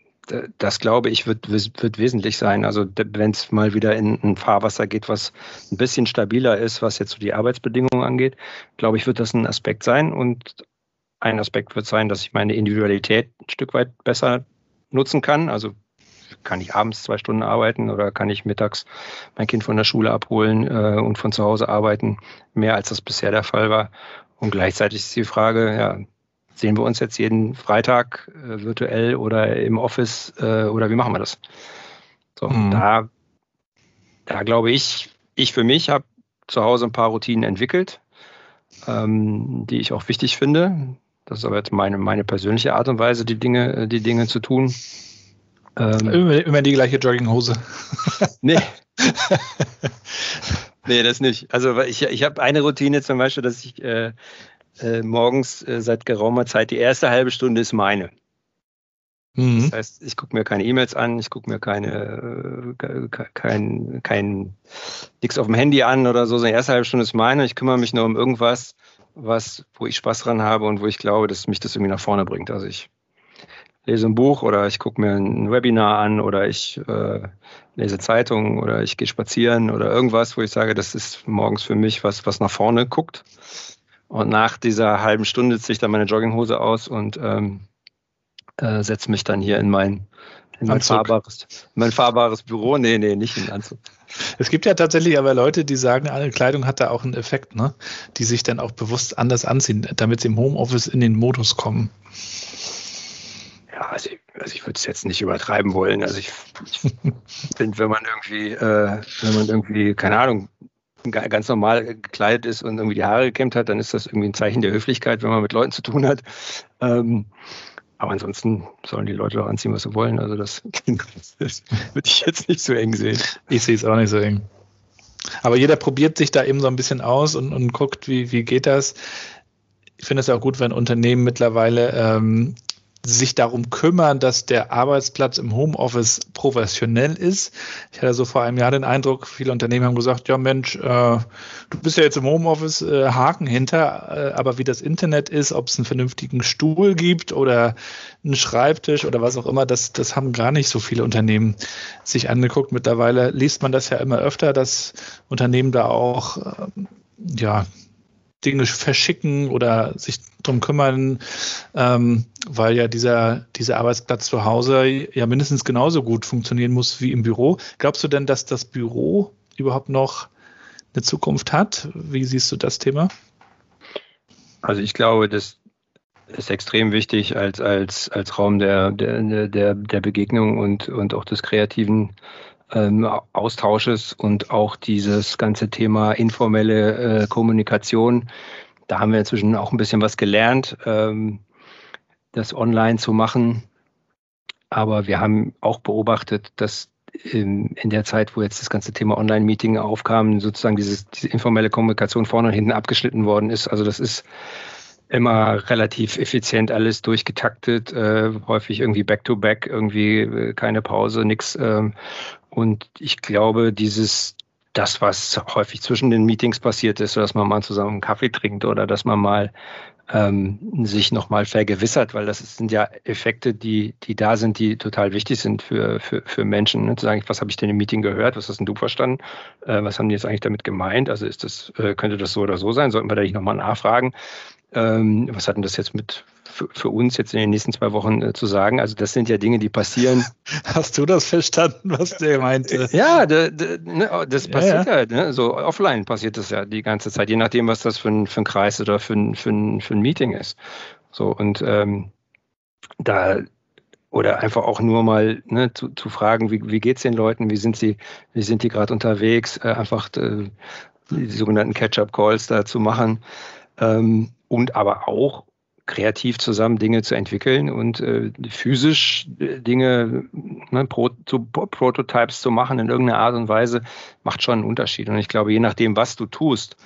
das glaube ich wird, wird wesentlich sein. Also wenn es mal wieder in ein Fahrwasser geht, was ein bisschen stabiler ist, was jetzt so die Arbeitsbedingungen angeht, glaube ich, wird das ein Aspekt sein. Und ein Aspekt wird sein, dass ich meine Individualität ein Stück weit besser nutzen kann. Also kann ich abends zwei Stunden arbeiten oder kann ich mittags mein Kind von der Schule abholen äh, und von zu Hause arbeiten, mehr als das bisher der Fall war. Und gleichzeitig ist die Frage, ja, sehen wir uns jetzt jeden Freitag äh, virtuell oder im Office äh, oder wie machen wir das? So, mhm. da, da glaube ich, ich für mich habe zu Hause ein paar Routinen entwickelt, ähm, die ich auch wichtig finde. Das ist aber jetzt meine, meine persönliche Art und Weise, die Dinge, die Dinge zu tun. Ähm, immer, immer, die gleiche Jogginghose. nee. nee, das nicht. Also ich, ich habe eine Routine zum Beispiel, dass ich äh, äh, morgens äh, seit geraumer Zeit, die erste halbe Stunde ist meine. Mhm. Das heißt, ich gucke mir keine E-Mails an, ich gucke mir keine, äh, kein, kein, nichts auf dem Handy an oder so. Die erste halbe Stunde ist meine. Ich kümmere mich nur um irgendwas, was, wo ich Spaß dran habe und wo ich glaube, dass mich das irgendwie nach vorne bringt. Also ich lese ein Buch oder ich gucke mir ein Webinar an oder ich äh, lese Zeitungen oder ich gehe spazieren oder irgendwas, wo ich sage, das ist morgens für mich was, was nach vorne guckt. Und nach dieser halben Stunde ziehe ich dann meine Jogginghose aus und ähm, äh, setze mich dann hier in mein, in mein fahrbares, mein fahrbares Büro. Nee, nee, nicht in Anzug. Es gibt ja tatsächlich aber Leute, die sagen, alle Kleidung hat da auch einen Effekt, ne? Die sich dann auch bewusst anders anziehen, damit sie im Homeoffice in den Modus kommen ja, also ich, also ich würde es jetzt nicht übertreiben wollen. Also ich, ich finde, wenn man irgendwie, äh, wenn man irgendwie, keine Ahnung, ganz normal gekleidet ist und irgendwie die Haare gekämmt hat, dann ist das irgendwie ein Zeichen der Höflichkeit, wenn man mit Leuten zu tun hat. Ähm, aber ansonsten sollen die Leute doch anziehen, was sie wollen. Also das, das würde ich jetzt nicht so eng sehen. Ich sehe es auch nicht so eng. Aber jeder probiert sich da eben so ein bisschen aus und, und guckt, wie, wie geht das. Ich finde es auch gut, wenn Unternehmen mittlerweile ähm, sich darum kümmern, dass der Arbeitsplatz im Homeoffice professionell ist. Ich hatte so vor einem Jahr den Eindruck, viele Unternehmen haben gesagt, ja Mensch, äh, du bist ja jetzt im Homeoffice, äh, Haken hinter, äh, aber wie das Internet ist, ob es einen vernünftigen Stuhl gibt oder einen Schreibtisch oder was auch immer, das, das haben gar nicht so viele Unternehmen sich angeguckt. Mittlerweile liest man das ja immer öfter, dass Unternehmen da auch, ähm, ja, Dinge verschicken oder sich drum kümmern, ähm, weil ja dieser, dieser Arbeitsplatz zu Hause ja mindestens genauso gut funktionieren muss wie im Büro. Glaubst du denn, dass das Büro überhaupt noch eine Zukunft hat? Wie siehst du das Thema? Also ich glaube, das ist extrem wichtig als, als, als Raum der, der, der, der Begegnung und, und auch des kreativen ähm, Austausches und auch dieses ganze Thema informelle äh, Kommunikation. Da haben wir inzwischen auch ein bisschen was gelernt, ähm, das online zu machen. Aber wir haben auch beobachtet, dass in, in der Zeit, wo jetzt das ganze Thema Online-Meeting aufkam, sozusagen dieses, diese informelle Kommunikation vorne und hinten abgeschnitten worden ist. Also das ist immer relativ effizient alles durchgetaktet, äh, häufig irgendwie back-to-back, -back, irgendwie äh, keine Pause, nix. Ähm, und ich glaube, dieses, das, was häufig zwischen den Meetings passiert ist, dass man mal zusammen einen Kaffee trinkt oder dass man mal ähm, sich nochmal vergewissert, weil das sind ja Effekte, die, die da sind, die total wichtig sind für, für, für Menschen. Ne? Zu sagen, was habe ich denn im Meeting gehört, was hast denn du verstanden, äh, was haben die jetzt eigentlich damit gemeint? Also ist das, äh, könnte das so oder so sein? Sollten wir da nicht nochmal nachfragen? Ähm, was hat denn das jetzt mit für, für, uns jetzt in den nächsten zwei Wochen äh, zu sagen? Also das sind ja Dinge, die passieren. Hast du das verstanden, was der meinte? Ja, de, de, ne, oh, das passiert ja, ja. Ne? So offline passiert das ja die ganze Zeit, je nachdem, was das für ein, für ein Kreis oder für ein, für, ein, für ein Meeting ist. So und ähm, da oder einfach auch nur mal ne, zu, zu fragen, wie, wie geht es den Leuten, wie sind sie, wie sind die gerade unterwegs, äh, einfach äh, die sogenannten Catch-up-Calls da zu machen ähm, und aber auch kreativ zusammen Dinge zu entwickeln und äh, physisch äh, Dinge ne, Pro, zu Prototypes zu machen in irgendeiner Art und Weise, macht schon einen Unterschied. Und ich glaube, je nachdem, was du tust,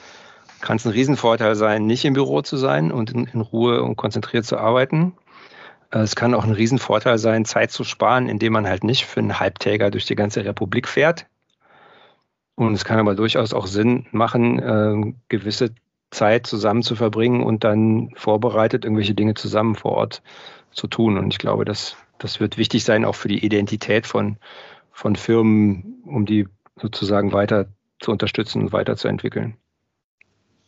kann es ein Riesenvorteil sein, nicht im Büro zu sein und in, in Ruhe und konzentriert zu arbeiten. Äh, es kann auch ein Riesenvorteil sein, Zeit zu sparen, indem man halt nicht für einen Halbtäger durch die ganze Republik fährt. Und es kann aber durchaus auch Sinn machen, äh, gewisse Zeit zusammen zu verbringen und dann vorbereitet, irgendwelche Dinge zusammen vor Ort zu tun. Und ich glaube, das, das wird wichtig sein, auch für die Identität von, von Firmen, um die sozusagen weiter zu unterstützen und weiterzuentwickeln.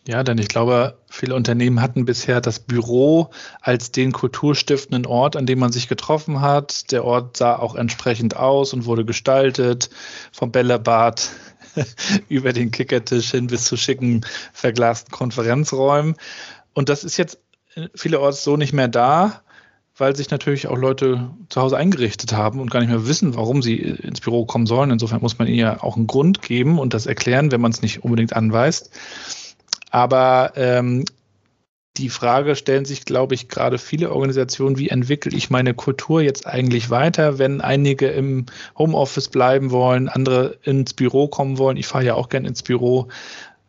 Ja, denn ich glaube, viele Unternehmen hatten bisher das Büro als den kulturstiftenden Ort, an dem man sich getroffen hat. Der Ort sah auch entsprechend aus und wurde gestaltet vom Bällebad über den Kickertisch hin bis zu schicken verglasten Konferenzräumen. Und das ist jetzt vielerorts so nicht mehr da, weil sich natürlich auch Leute zu Hause eingerichtet haben und gar nicht mehr wissen, warum sie ins Büro kommen sollen. Insofern muss man ihnen ja auch einen Grund geben und das erklären, wenn man es nicht unbedingt anweist. Aber ähm, die Frage stellen sich, glaube ich, gerade viele Organisationen, wie entwickle ich meine Kultur jetzt eigentlich weiter, wenn einige im Homeoffice bleiben wollen, andere ins Büro kommen wollen. Ich fahre ja auch gern ins Büro,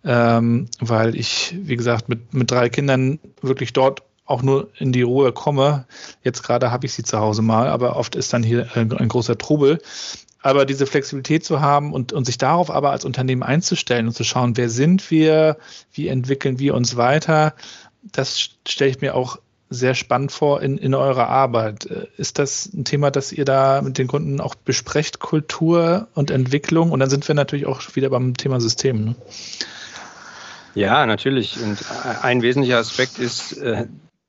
ähm, weil ich, wie gesagt, mit, mit drei Kindern wirklich dort auch nur in die Ruhe komme. Jetzt gerade habe ich sie zu Hause mal, aber oft ist dann hier ein, ein großer Trubel. Aber diese Flexibilität zu haben und, und sich darauf aber als Unternehmen einzustellen und zu schauen, wer sind wir, wie entwickeln wir uns weiter das stelle ich mir auch sehr spannend vor in, in eurer Arbeit. Ist das ein Thema, das ihr da mit den Kunden auch besprecht, Kultur und Entwicklung? Und dann sind wir natürlich auch wieder beim Thema System. Ne? Ja, natürlich. Und ein wesentlicher Aspekt ist, äh,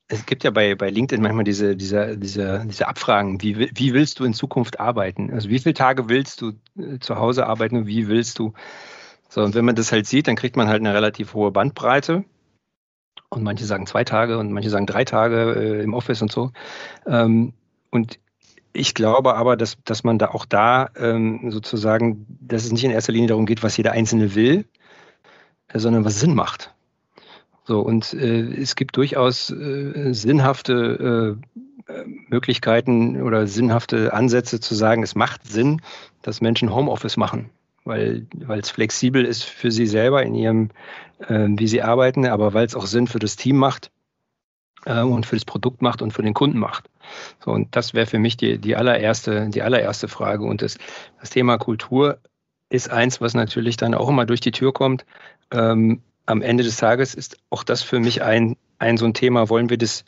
es gibt ja bei, bei LinkedIn manchmal diese, diese, diese, diese Abfragen, wie, wie willst du in Zukunft arbeiten? Also wie viele Tage willst du äh, zu Hause arbeiten und wie willst du? So, und wenn man das halt sieht, dann kriegt man halt eine relativ hohe Bandbreite und manche sagen zwei Tage und manche sagen drei Tage äh, im Office und so. Ähm, und ich glaube aber, dass, dass man da auch da ähm, sozusagen, dass es nicht in erster Linie darum geht, was jeder Einzelne will, äh, sondern was Sinn macht. So, und äh, es gibt durchaus äh, sinnhafte äh, Möglichkeiten oder sinnhafte Ansätze zu sagen, es macht Sinn, dass Menschen Homeoffice machen weil weil es flexibel ist für sie selber in ihrem, äh, wie sie arbeiten, aber weil es auch Sinn für das Team macht äh, und für das Produkt macht und für den Kunden macht. So, und das wäre für mich die, die allererste, die allererste Frage. Und das, das Thema Kultur ist eins, was natürlich dann auch immer durch die Tür kommt. Ähm, am Ende des Tages ist auch das für mich ein, ein so ein Thema. Wollen wir das,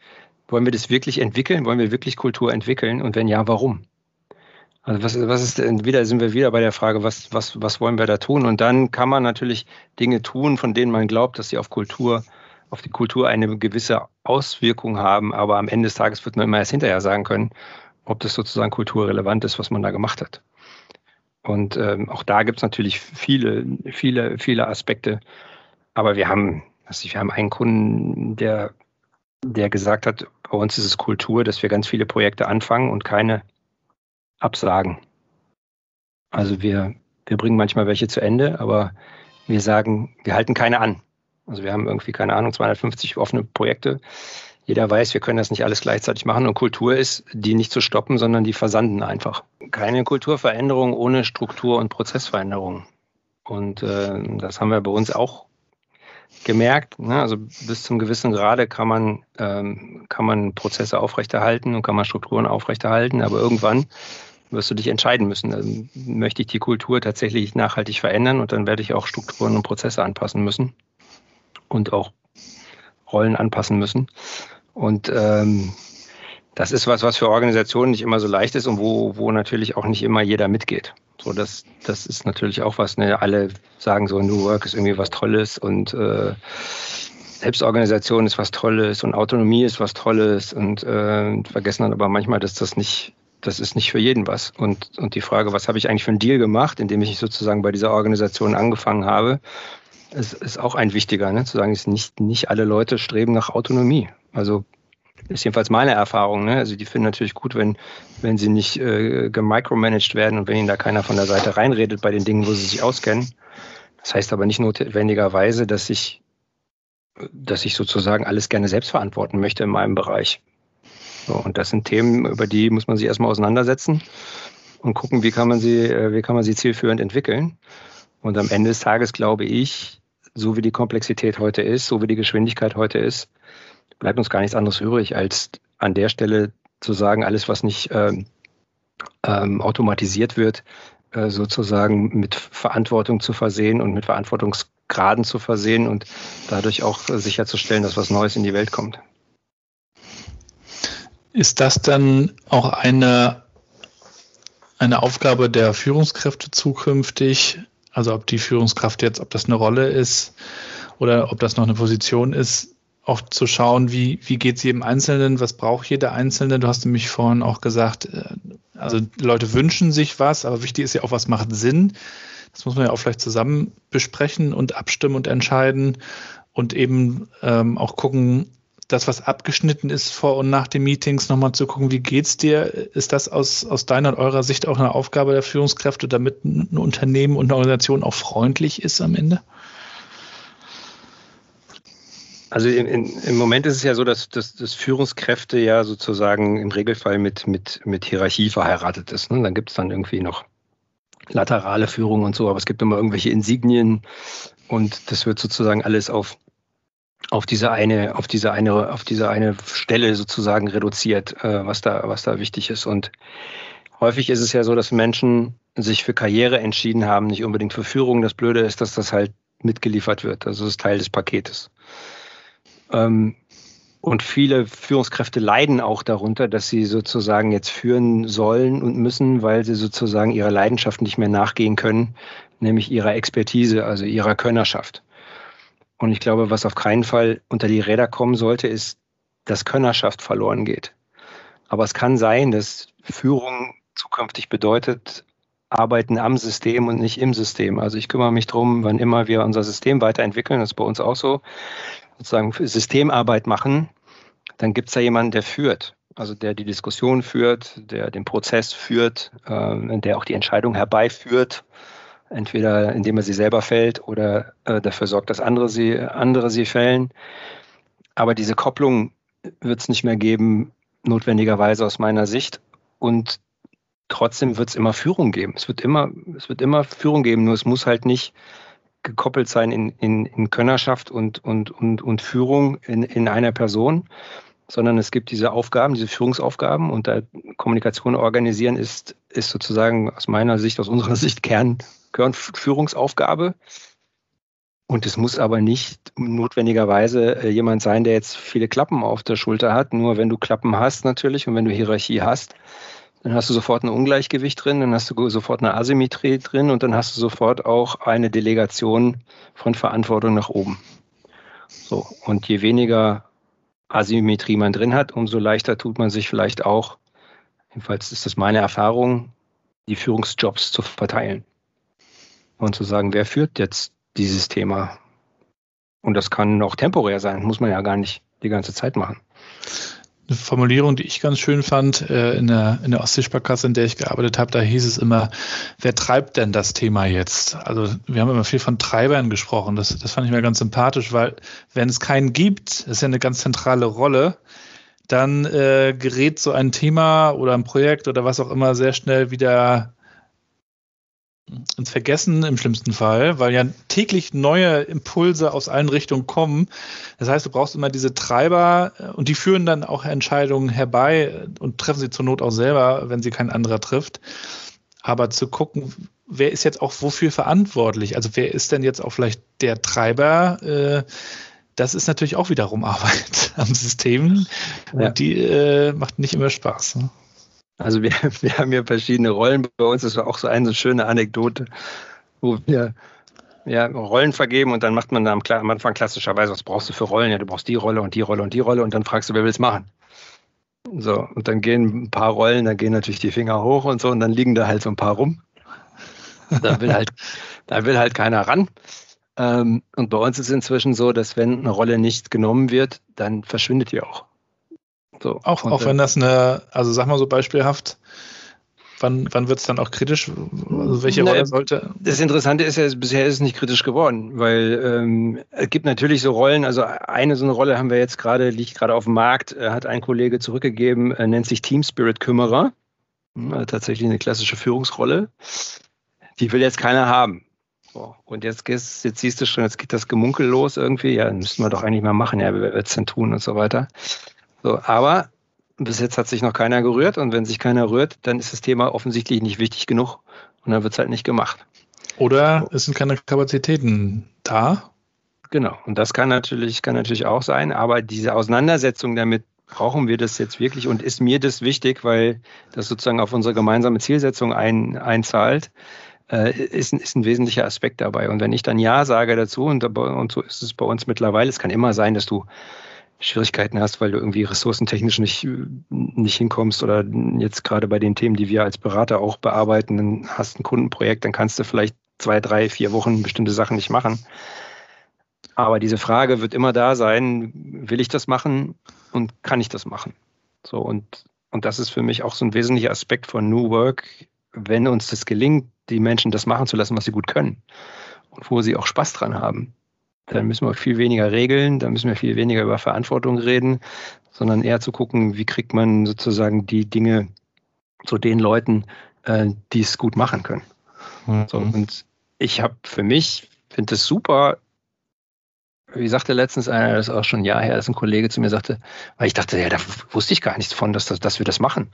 wollen wir das wirklich entwickeln? Wollen wir wirklich Kultur entwickeln? Und wenn ja, warum? Also was, was ist wieder, sind wir wieder bei der Frage, was, was, was wollen wir da tun? Und dann kann man natürlich Dinge tun, von denen man glaubt, dass sie auf Kultur auf die Kultur eine gewisse Auswirkung haben, aber am Ende des Tages wird man immer erst hinterher sagen können, ob das sozusagen kulturrelevant ist, was man da gemacht hat. Und ähm, auch da gibt es natürlich viele, viele, viele Aspekte. Aber wir haben, also wir haben einen Kunden, der, der gesagt hat, bei uns ist es Kultur, dass wir ganz viele Projekte anfangen und keine absagen. Also wir, wir bringen manchmal welche zu Ende, aber wir sagen, wir halten keine an. Also wir haben irgendwie, keine Ahnung, 250 offene Projekte. Jeder weiß, wir können das nicht alles gleichzeitig machen. Und Kultur ist, die nicht zu stoppen, sondern die versanden einfach. Keine Kulturveränderung ohne Struktur- und Prozessveränderung. Und äh, das haben wir bei uns auch gemerkt. Ne? Also bis zum gewissen Grade kann man, ähm, kann man Prozesse aufrechterhalten und kann man Strukturen aufrechterhalten. Aber irgendwann wirst du dich entscheiden müssen. Dann möchte ich die Kultur tatsächlich nachhaltig verändern und dann werde ich auch Strukturen und Prozesse anpassen müssen und auch Rollen anpassen müssen. Und ähm, das ist was, was für Organisationen nicht immer so leicht ist und wo, wo natürlich auch nicht immer jeder mitgeht. So, das, das ist natürlich auch was, ne? Alle sagen so, New Work ist irgendwie was Tolles und äh, Selbstorganisation ist was Tolles und Autonomie ist was Tolles und äh, vergessen dann aber manchmal, dass das nicht das ist nicht für jeden was. Und, und die Frage, was habe ich eigentlich für einen Deal gemacht, indem ich sozusagen bei dieser Organisation angefangen habe, ist, ist auch ein wichtiger, ne? zu sagen, ist nicht, nicht alle Leute streben nach Autonomie. Also ist jedenfalls meine Erfahrung. Ne? Also die finden natürlich gut, wenn, wenn sie nicht äh, gemicromanaged werden und wenn ihnen da keiner von der Seite reinredet bei den Dingen, wo sie sich auskennen. Das heißt aber nicht notwendigerweise, dass ich, dass ich sozusagen alles gerne selbst verantworten möchte in meinem Bereich. So, und das sind Themen, über die muss man sich erstmal auseinandersetzen und gucken, wie kann man sie, äh, wie kann man sie zielführend entwickeln. Und am Ende des Tages glaube ich, so wie die Komplexität heute ist, so wie die Geschwindigkeit heute ist, bleibt uns gar nichts anderes übrig, als an der Stelle zu sagen, alles, was nicht ähm, ähm, automatisiert wird, äh, sozusagen mit Verantwortung zu versehen und mit Verantwortungsgraden zu versehen und dadurch auch sicherzustellen, dass was Neues in die Welt kommt. Ist das dann auch eine, eine Aufgabe der Führungskräfte zukünftig? Also ob die Führungskraft jetzt, ob das eine Rolle ist oder ob das noch eine Position ist, auch zu schauen, wie, wie geht es jedem Einzelnen, was braucht jeder Einzelne. Du hast nämlich vorhin auch gesagt, äh, also Leute wünschen sich was, aber wichtig ist ja auch, was macht Sinn. Das muss man ja auch vielleicht zusammen besprechen und abstimmen und entscheiden und eben ähm, auch gucken, das, was abgeschnitten ist vor und nach den Meetings, nochmal zu gucken, wie geht's dir? Ist das aus, aus deiner und eurer Sicht auch eine Aufgabe der Führungskräfte, damit ein Unternehmen und eine Organisation auch freundlich ist am Ende? Also in, in, im Moment ist es ja so, dass, dass, dass Führungskräfte ja sozusagen im Regelfall mit, mit, mit Hierarchie verheiratet ist. Ne? Dann gibt es dann irgendwie noch laterale Führung und so, aber es gibt immer irgendwelche Insignien und das wird sozusagen alles auf auf diese eine, auf diese eine, auf diese eine Stelle sozusagen reduziert, äh, was da, was da wichtig ist. Und häufig ist es ja so, dass Menschen sich für Karriere entschieden haben, nicht unbedingt für Führung. Das Blöde ist, dass das halt mitgeliefert wird. Also das ist Teil des Paketes. Ähm, und viele Führungskräfte leiden auch darunter, dass sie sozusagen jetzt führen sollen und müssen, weil sie sozusagen ihrer Leidenschaft nicht mehr nachgehen können, nämlich ihrer Expertise, also ihrer Könnerschaft. Und ich glaube, was auf keinen Fall unter die Räder kommen sollte, ist, dass Könnerschaft verloren geht. Aber es kann sein, dass Führung zukünftig bedeutet, arbeiten am System und nicht im System. Also ich kümmere mich darum, wann immer wir unser System weiterentwickeln, das ist bei uns auch so, sozusagen Systemarbeit machen, dann gibt es da jemanden, der führt. Also der die Diskussion führt, der den Prozess führt, äh, der auch die Entscheidung herbeiführt entweder indem er sie selber fällt oder äh, dafür sorgt, dass andere sie, andere sie fällen. Aber diese Kopplung wird es nicht mehr geben, notwendigerweise aus meiner Sicht. Und trotzdem wird es immer Führung geben. Es wird immer, es wird immer Führung geben, nur es muss halt nicht gekoppelt sein in, in, in Könnerschaft und, und, und, und Führung in, in einer Person, sondern es gibt diese Aufgaben, diese Führungsaufgaben und da Kommunikation organisieren ist, ist sozusagen aus meiner Sicht, aus unserer Sicht Kern, Führungsaufgabe. Und es muss aber nicht notwendigerweise äh, jemand sein, der jetzt viele Klappen auf der Schulter hat. Nur wenn du Klappen hast natürlich und wenn du Hierarchie hast, dann hast du sofort ein Ungleichgewicht drin, dann hast du sofort eine Asymmetrie drin und dann hast du sofort auch eine Delegation von Verantwortung nach oben. So, und je weniger Asymmetrie man drin hat, umso leichter tut man sich vielleicht auch, jedenfalls ist das meine Erfahrung, die Führungsjobs zu verteilen. Und zu sagen, wer führt jetzt dieses Thema? Und das kann auch temporär sein, muss man ja gar nicht die ganze Zeit machen. Eine Formulierung, die ich ganz schön fand, äh, in der, in der Ostseesparkasse, in der ich gearbeitet habe, da hieß es immer, wer treibt denn das Thema jetzt? Also wir haben immer viel von Treibern gesprochen. Das, das fand ich mir ganz sympathisch, weil wenn es keinen gibt, ist ja eine ganz zentrale Rolle, dann äh, gerät so ein Thema oder ein Projekt oder was auch immer sehr schnell wieder ins Vergessen im schlimmsten Fall, weil ja täglich neue Impulse aus allen Richtungen kommen. Das heißt, du brauchst immer diese Treiber äh, und die führen dann auch Entscheidungen herbei und treffen sie zur Not auch selber, wenn sie kein anderer trifft. Aber zu gucken, wer ist jetzt auch wofür verantwortlich? Also wer ist denn jetzt auch vielleicht der Treiber? Äh, das ist natürlich auch wiederum Arbeit am System ja. und die äh, macht nicht immer Spaß. Also wir, wir haben hier verschiedene Rollen bei uns. Das war auch so eine schöne Anekdote, wo wir ja, Rollen vergeben und dann macht man am, am Anfang klassischerweise, was brauchst du für Rollen? Ja, du brauchst die Rolle und die Rolle und die Rolle und dann fragst du, wer will es machen? So, und dann gehen ein paar Rollen, dann gehen natürlich die Finger hoch und so und dann liegen da halt so ein paar rum. Da will halt, da will halt keiner ran. Ähm, und bei uns ist es inzwischen so, dass wenn eine Rolle nicht genommen wird, dann verschwindet die auch. So, auch, auch wenn das eine, also sag mal so beispielhaft, wann, wann wird es dann auch kritisch? Also welche Rolle sollte? Das Interessante ist ja, bisher ist es nicht kritisch geworden, weil ähm, es gibt natürlich so Rollen, also eine so eine Rolle haben wir jetzt gerade, liegt gerade auf dem Markt, äh, hat ein Kollege zurückgegeben, äh, nennt sich Team Spirit Kümmerer. Hm, tatsächlich eine klassische Führungsrolle. Die will jetzt keiner haben. So, und jetzt, jetzt siehst du schon, jetzt geht das Gemunkel los irgendwie. Ja, müssten wir doch eigentlich mal machen. Ja, wer wird es denn tun und so weiter. So, aber bis jetzt hat sich noch keiner gerührt und wenn sich keiner rührt, dann ist das Thema offensichtlich nicht wichtig genug und dann wird es halt nicht gemacht. Oder es sind keine Kapazitäten da. Genau, und das kann natürlich, kann natürlich auch sein, aber diese Auseinandersetzung damit, brauchen wir das jetzt wirklich und ist mir das wichtig, weil das sozusagen auf unsere gemeinsame Zielsetzung ein, einzahlt, äh, ist, ist ein wesentlicher Aspekt dabei. Und wenn ich dann Ja sage dazu, und, und so ist es bei uns mittlerweile, es kann immer sein, dass du Schwierigkeiten hast, weil du irgendwie ressourcentechnisch nicht, nicht hinkommst oder jetzt gerade bei den Themen, die wir als Berater auch bearbeiten, dann hast ein Kundenprojekt, dann kannst du vielleicht zwei, drei, vier Wochen bestimmte Sachen nicht machen. Aber diese Frage wird immer da sein, will ich das machen und kann ich das machen? So, und, und das ist für mich auch so ein wesentlicher Aspekt von New Work, wenn uns das gelingt, die Menschen das machen zu lassen, was sie gut können und wo sie auch Spaß dran haben dann müssen wir viel weniger regeln, dann müssen wir viel weniger über Verantwortung reden, sondern eher zu gucken, wie kriegt man sozusagen die Dinge zu den Leuten, äh, die es gut machen können. Mhm. So, und ich habe für mich, finde es super, wie sagte letztens einer, das ist auch schon ein Jahr her, dass ein Kollege zu mir sagte, weil ich dachte, ja, da wusste ich gar nichts von, dass, dass, dass wir das machen.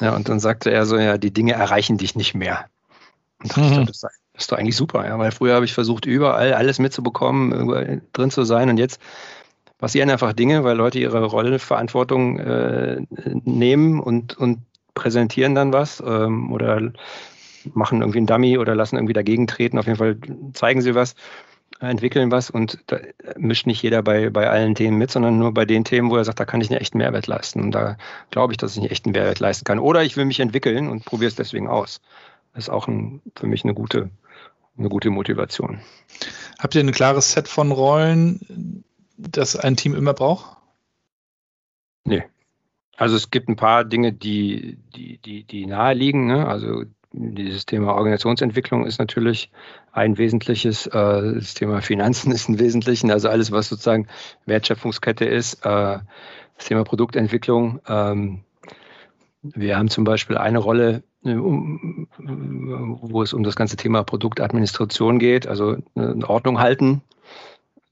Ja, und dann sagte er so, ja, die Dinge erreichen dich nicht mehr. Und mhm. ich dachte, das sei ist doch eigentlich super, ja, weil früher habe ich versucht, überall alles mitzubekommen, drin zu sein und jetzt passieren einfach Dinge, weil Leute ihre Rolle, Verantwortung äh, nehmen und, und präsentieren dann was ähm, oder machen irgendwie einen Dummy oder lassen irgendwie dagegen treten. Auf jeden Fall zeigen sie was, entwickeln was und da mischt nicht jeder bei, bei allen Themen mit, sondern nur bei den Themen, wo er sagt, da kann ich einen echten Mehrwert leisten. Und da glaube ich, dass ich einen echten Mehrwert leisten kann. Oder ich will mich entwickeln und probiere es deswegen aus. Das ist auch ein, für mich eine gute eine gute Motivation. Habt ihr ein klares Set von Rollen, das ein Team immer braucht? Nee. Also es gibt ein paar Dinge, die, die, die, die naheliegen. Ne? Also dieses Thema Organisationsentwicklung ist natürlich ein wesentliches, äh, das Thema Finanzen ist ein wesentliches, also alles, was sozusagen Wertschöpfungskette ist, äh, das Thema Produktentwicklung. Ähm, wir haben zum Beispiel eine Rolle, wo es um das ganze Thema Produktadministration geht, also eine Ordnung halten,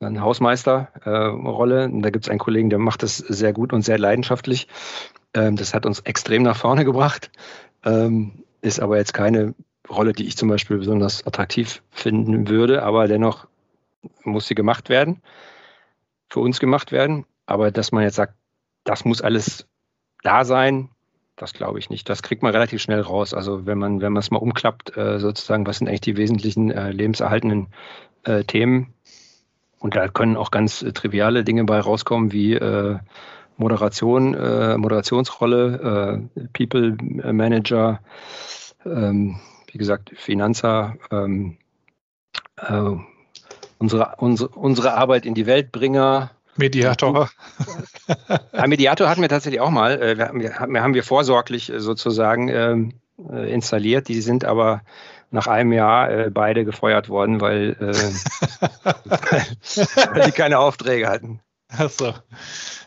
eine Hausmeisterrolle. Äh, da gibt es einen Kollegen, der macht das sehr gut und sehr leidenschaftlich. Ähm, das hat uns extrem nach vorne gebracht, ähm, ist aber jetzt keine Rolle, die ich zum Beispiel besonders attraktiv finden würde, aber dennoch muss sie gemacht werden, für uns gemacht werden. Aber dass man jetzt sagt, das muss alles da sein, das glaube ich nicht. Das kriegt man relativ schnell raus. Also wenn man, wenn man es mal umklappt, äh, sozusagen, was sind eigentlich die wesentlichen äh, lebenserhaltenden äh, Themen, und da können auch ganz äh, triviale Dinge bei rauskommen, wie äh, Moderation, äh, Moderationsrolle, People Manager, ähm, wie gesagt, Finanzer, ähm, äh, unsere, unsere, unsere Arbeit in die Weltbringer. Mediator. ja, Mediator hatten wir tatsächlich auch mal. Äh, wir haben, wir haben wir vorsorglich sozusagen ähm, äh, installiert. Die sind aber nach einem Jahr äh, beide gefeuert worden, weil, äh, weil die keine Aufträge hatten. Achso.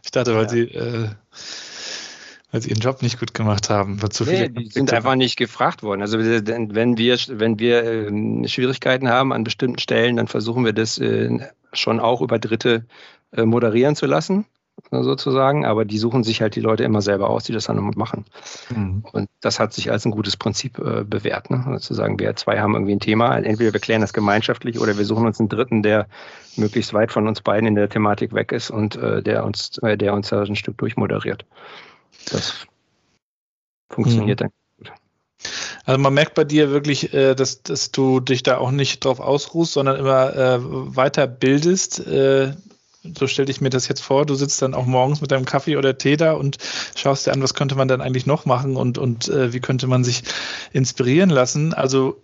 Ich dachte, weil ja. sie äh, weil sie ihren Job nicht gut gemacht haben. Zu nee, die sind einfach nicht gefragt worden. Also wenn wir, wenn wir äh, Schwierigkeiten haben an bestimmten Stellen, dann versuchen wir das äh, schon auch über Dritte äh, moderieren zu lassen sozusagen, aber die suchen sich halt die Leute immer selber aus, die das dann machen. Mhm. Und das hat sich als ein gutes Prinzip äh, bewährt. Ne? Also zu sagen, wir zwei haben irgendwie ein Thema, entweder wir klären das gemeinschaftlich oder wir suchen uns einen Dritten, der möglichst weit von uns beiden in der Thematik weg ist und der uns, der uns da ein Stück durchmoderiert. Das funktioniert mhm. dann. Also man merkt bei dir wirklich, äh, dass, dass du dich da auch nicht drauf ausruhst, sondern immer äh, weiter bildest. Äh, so stelle ich mir das jetzt vor, du sitzt dann auch morgens mit deinem Kaffee oder Tee da und schaust dir an, was könnte man dann eigentlich noch machen und, und wie könnte man sich inspirieren lassen. Also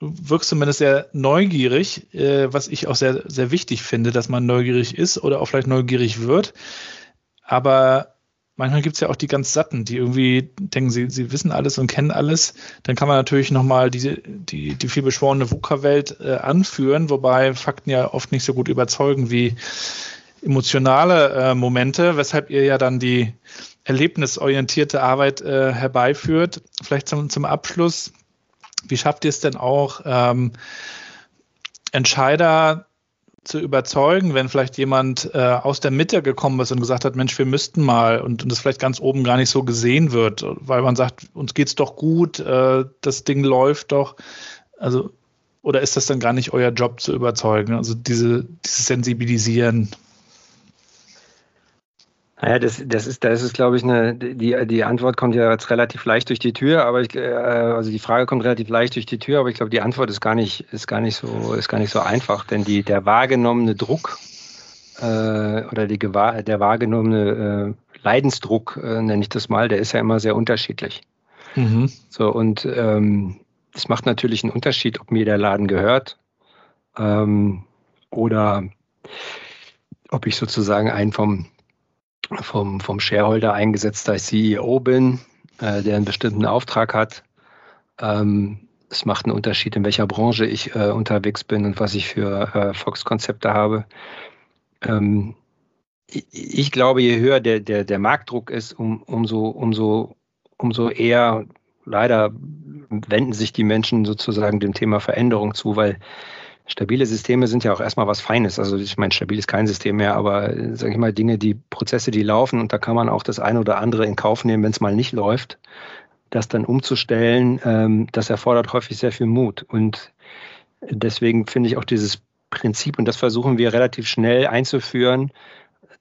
du wirkst zumindest sehr neugierig, was ich auch sehr, sehr wichtig finde, dass man neugierig ist oder auch vielleicht neugierig wird. Aber manchmal gibt es ja auch die ganz Satten, die irgendwie denken, sie, sie wissen alles und kennen alles. Dann kann man natürlich nochmal die, die, die vielbeschworene VUCA-Welt äh, anführen, wobei Fakten ja oft nicht so gut überzeugen wie emotionale äh, Momente, weshalb ihr ja dann die erlebnisorientierte Arbeit äh, herbeiführt. Vielleicht zum, zum Abschluss, wie schafft ihr es denn auch, ähm, Entscheider zu überzeugen, wenn vielleicht jemand äh, aus der Mitte gekommen ist und gesagt hat, Mensch, wir müssten mal und, und das vielleicht ganz oben gar nicht so gesehen wird, weil man sagt, uns geht's doch gut, äh, das Ding läuft doch. Also, oder ist das dann gar nicht euer Job zu überzeugen? Also diese, dieses Sensibilisieren. Naja, das, das ist, das ist, glaube ich, eine, die, die Antwort kommt ja jetzt relativ leicht durch die Tür, aber ich, äh, also die Frage kommt relativ leicht durch die Tür, aber ich glaube, die Antwort ist gar nicht, ist gar nicht so, ist gar nicht so einfach, denn die, der wahrgenommene Druck äh, oder die, der wahrgenommene äh, Leidensdruck, äh, nenne ich das mal, der ist ja immer sehr unterschiedlich. Mhm. So, und ähm, es macht natürlich einen Unterschied, ob mir der Laden gehört ähm, oder ob ich sozusagen einen vom vom, vom Shareholder eingesetzter CEO bin, äh, der einen bestimmten Auftrag hat. Ähm, es macht einen Unterschied, in welcher Branche ich äh, unterwegs bin und was ich für äh, Fox-Konzepte habe. Ähm, ich, ich, glaube, je höher der, der, der Marktdruck ist, um, umso, umso, umso eher leider wenden sich die Menschen sozusagen dem Thema Veränderung zu, weil stabile Systeme sind ja auch erstmal was Feines. Also ich meine, stabil ist kein System mehr, aber sage ich mal, Dinge, die Prozesse, die laufen und da kann man auch das eine oder andere in Kauf nehmen, wenn es mal nicht läuft. Das dann umzustellen, ähm, das erfordert häufig sehr viel Mut. Und deswegen finde ich auch dieses Prinzip, und das versuchen wir relativ schnell einzuführen,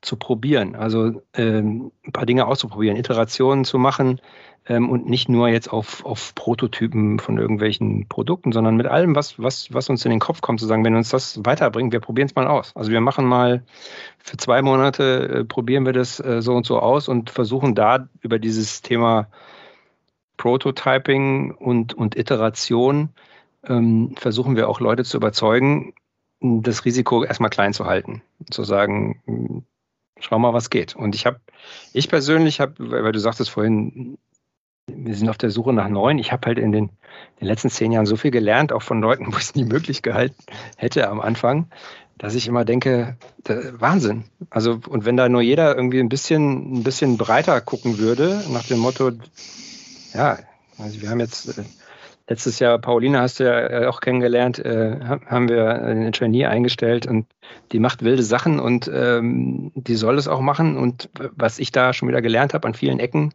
zu probieren. Also ähm, ein paar Dinge auszuprobieren, Iterationen zu machen, ähm, und nicht nur jetzt auf, auf Prototypen von irgendwelchen Produkten, sondern mit allem, was, was, was uns in den Kopf kommt, zu sagen, wenn uns das weiterbringt, wir probieren es mal aus. Also wir machen mal für zwei Monate, äh, probieren wir das äh, so und so aus und versuchen da über dieses Thema Prototyping und, und Iteration, ähm, versuchen wir auch Leute zu überzeugen, das Risiko erstmal klein zu halten. Zu sagen, schau mal, was geht. Und ich habe, ich persönlich habe, weil du sagtest vorhin, wir sind auf der Suche nach neuen. Ich habe halt in den, den, letzten zehn Jahren so viel gelernt, auch von Leuten, wo ich es nie möglich gehalten hätte am Anfang, dass ich immer denke, Wahnsinn. Also, und wenn da nur jeder irgendwie ein bisschen, ein bisschen breiter gucken würde, nach dem Motto, ja, also wir haben jetzt äh, letztes Jahr, Pauline hast du ja auch kennengelernt, äh, haben wir eine Trainee eingestellt und die macht wilde Sachen und ähm, die soll es auch machen. Und was ich da schon wieder gelernt habe an vielen Ecken,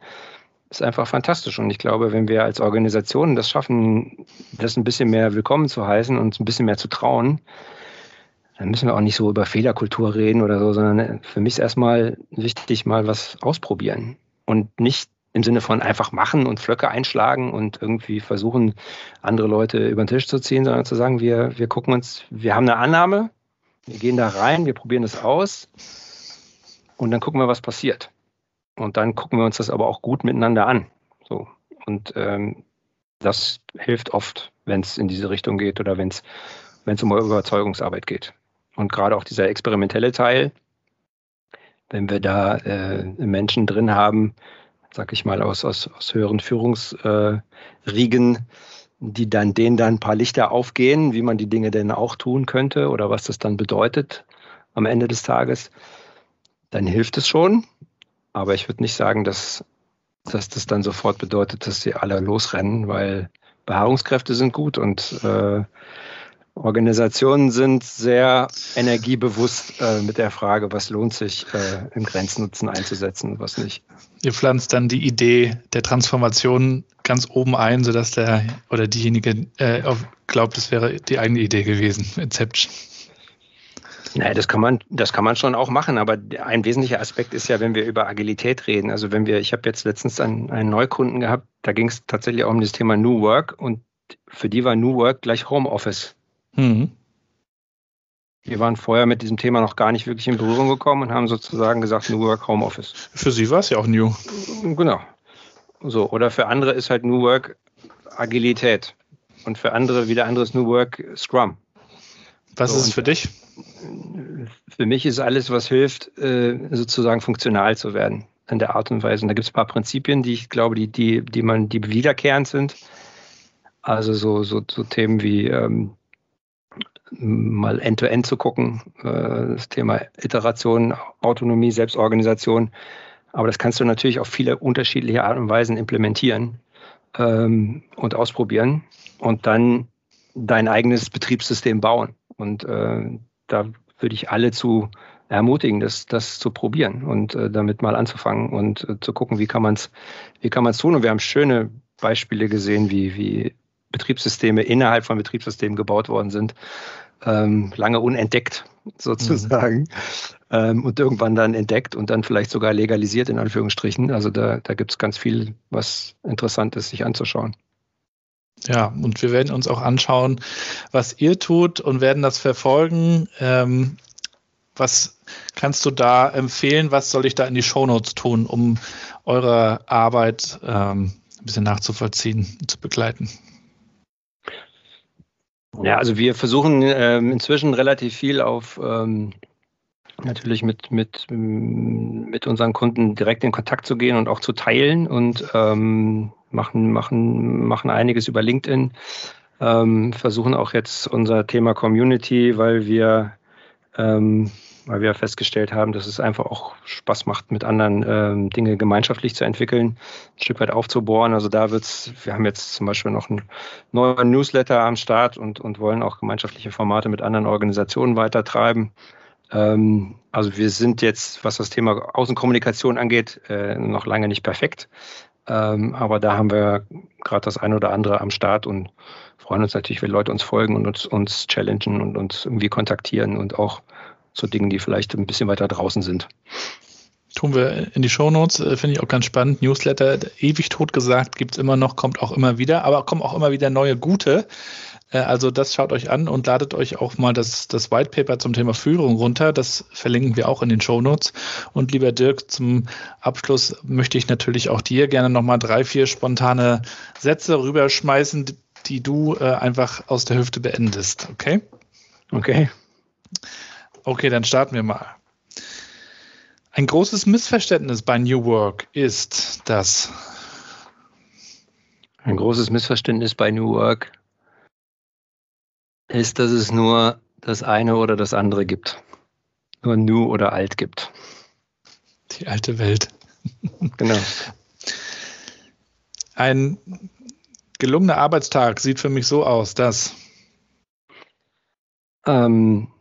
ist einfach fantastisch. Und ich glaube, wenn wir als Organisation das schaffen, das ein bisschen mehr willkommen zu heißen und ein bisschen mehr zu trauen, dann müssen wir auch nicht so über Fehlerkultur reden oder so, sondern für mich ist erstmal wichtig, mal was ausprobieren. Und nicht im Sinne von einfach machen und Flöcke einschlagen und irgendwie versuchen, andere Leute über den Tisch zu ziehen, sondern zu sagen, wir, wir gucken uns, wir haben eine Annahme, Wir gehen da rein, wir probieren es aus und dann gucken wir, was passiert. Und dann gucken wir uns das aber auch gut miteinander an. So. Und ähm, das hilft oft, wenn es in diese Richtung geht oder wenn es um Überzeugungsarbeit geht. Und gerade auch dieser experimentelle Teil, wenn wir da äh, Menschen drin haben, sag ich mal, aus, aus, aus höheren Führungsriegen, äh, die dann denen dann ein paar Lichter aufgehen, wie man die Dinge denn auch tun könnte oder was das dann bedeutet am Ende des Tages, dann hilft es schon. Aber ich würde nicht sagen, dass, dass das dann sofort bedeutet, dass sie alle losrennen, weil Beharrungskräfte sind gut und äh, Organisationen sind sehr energiebewusst äh, mit der Frage, was lohnt sich äh, im Grenznutzen einzusetzen und was nicht. Ihr pflanzt dann die Idee der Transformation ganz oben ein, sodass der oder diejenige äh, glaubt, es wäre die eigene Idee gewesen. Inception. Naja, das kann man, das kann man schon auch machen, aber ein wesentlicher Aspekt ist ja, wenn wir über Agilität reden. Also wenn wir, ich habe jetzt letztens einen, einen Neukunden gehabt, da ging es tatsächlich auch um das Thema New Work und für die war New Work gleich Homeoffice. Mhm. Wir waren vorher mit diesem Thema noch gar nicht wirklich in Berührung gekommen und haben sozusagen gesagt, New Work, Homeoffice. Für Sie war es ja auch New. Genau. So, oder für andere ist halt New Work Agilität. Und für andere wieder anderes New Work Scrum. Was so, ist es für dich? Für mich ist alles, was hilft, äh, sozusagen funktional zu werden in der Art und Weise. Und da gibt es ein paar Prinzipien, die ich glaube, die, die, die man, die wiederkehrend sind. Also so, so, so Themen wie ähm, mal end-to-end -end zu gucken, äh, das Thema Iteration, Autonomie, Selbstorganisation. Aber das kannst du natürlich auf viele unterschiedliche Art und Weisen implementieren ähm, und ausprobieren und dann dein eigenes Betriebssystem bauen. Und äh, da würde ich alle zu ermutigen, das, das zu probieren und äh, damit mal anzufangen und äh, zu gucken, wie kann man es wie kann man es tun. Und wir haben schöne Beispiele gesehen, wie, wie Betriebssysteme innerhalb von Betriebssystemen gebaut worden sind, ähm, lange unentdeckt sozusagen mhm. ähm, und irgendwann dann entdeckt und dann vielleicht sogar legalisiert in Anführungsstrichen. Also da, da gibt es ganz viel, was interessant ist, sich anzuschauen. Ja, und wir werden uns auch anschauen, was ihr tut und werden das verfolgen. Ähm, was kannst du da empfehlen? Was soll ich da in die Shownotes tun, um eure Arbeit ähm, ein bisschen nachzuvollziehen und zu begleiten? Ja, also wir versuchen ähm, inzwischen relativ viel auf ähm, natürlich mit, mit, mit unseren Kunden direkt in Kontakt zu gehen und auch zu teilen und ähm, machen, machen, machen einiges über LinkedIn. Ähm, versuchen auch jetzt unser Thema Community, weil wir ähm, weil wir festgestellt haben, dass es einfach auch Spaß macht, mit anderen ähm, Dinge gemeinschaftlich zu entwickeln, ein Stück weit aufzubohren. Also da wird's, wir haben jetzt zum Beispiel noch einen neuen Newsletter am Start und, und wollen auch gemeinschaftliche Formate mit anderen Organisationen weitertreiben. Ähm, also wir sind jetzt, was das Thema Außenkommunikation angeht, äh, noch lange nicht perfekt. Ähm, aber da haben wir gerade das eine oder andere am Start und freuen uns natürlich, wenn Leute uns folgen und uns, uns challengen und uns irgendwie kontaktieren und auch zu Dingen, die vielleicht ein bisschen weiter draußen sind. Tun wir in die Shownotes, äh, finde ich auch ganz spannend. Newsletter, ewig tot gesagt, gibt es immer noch, kommt auch immer wieder, aber kommen auch immer wieder neue gute. Äh, also das schaut euch an und ladet euch auch mal das, das White Paper zum Thema Führung runter. Das verlinken wir auch in den Show Notes. Und lieber Dirk, zum Abschluss möchte ich natürlich auch dir gerne nochmal drei, vier spontane Sätze rüberschmeißen, die du äh, einfach aus der Hüfte beendest. Okay? Okay. Okay, dann starten wir mal. Ein großes Missverständnis bei New Work ist, dass. Ein großes Missverständnis bei New Work ist, dass es nur das eine oder das andere gibt. Nur New oder Alt gibt. Die alte Welt. Genau. Ein gelungener Arbeitstag sieht für mich so aus, dass. Ähm,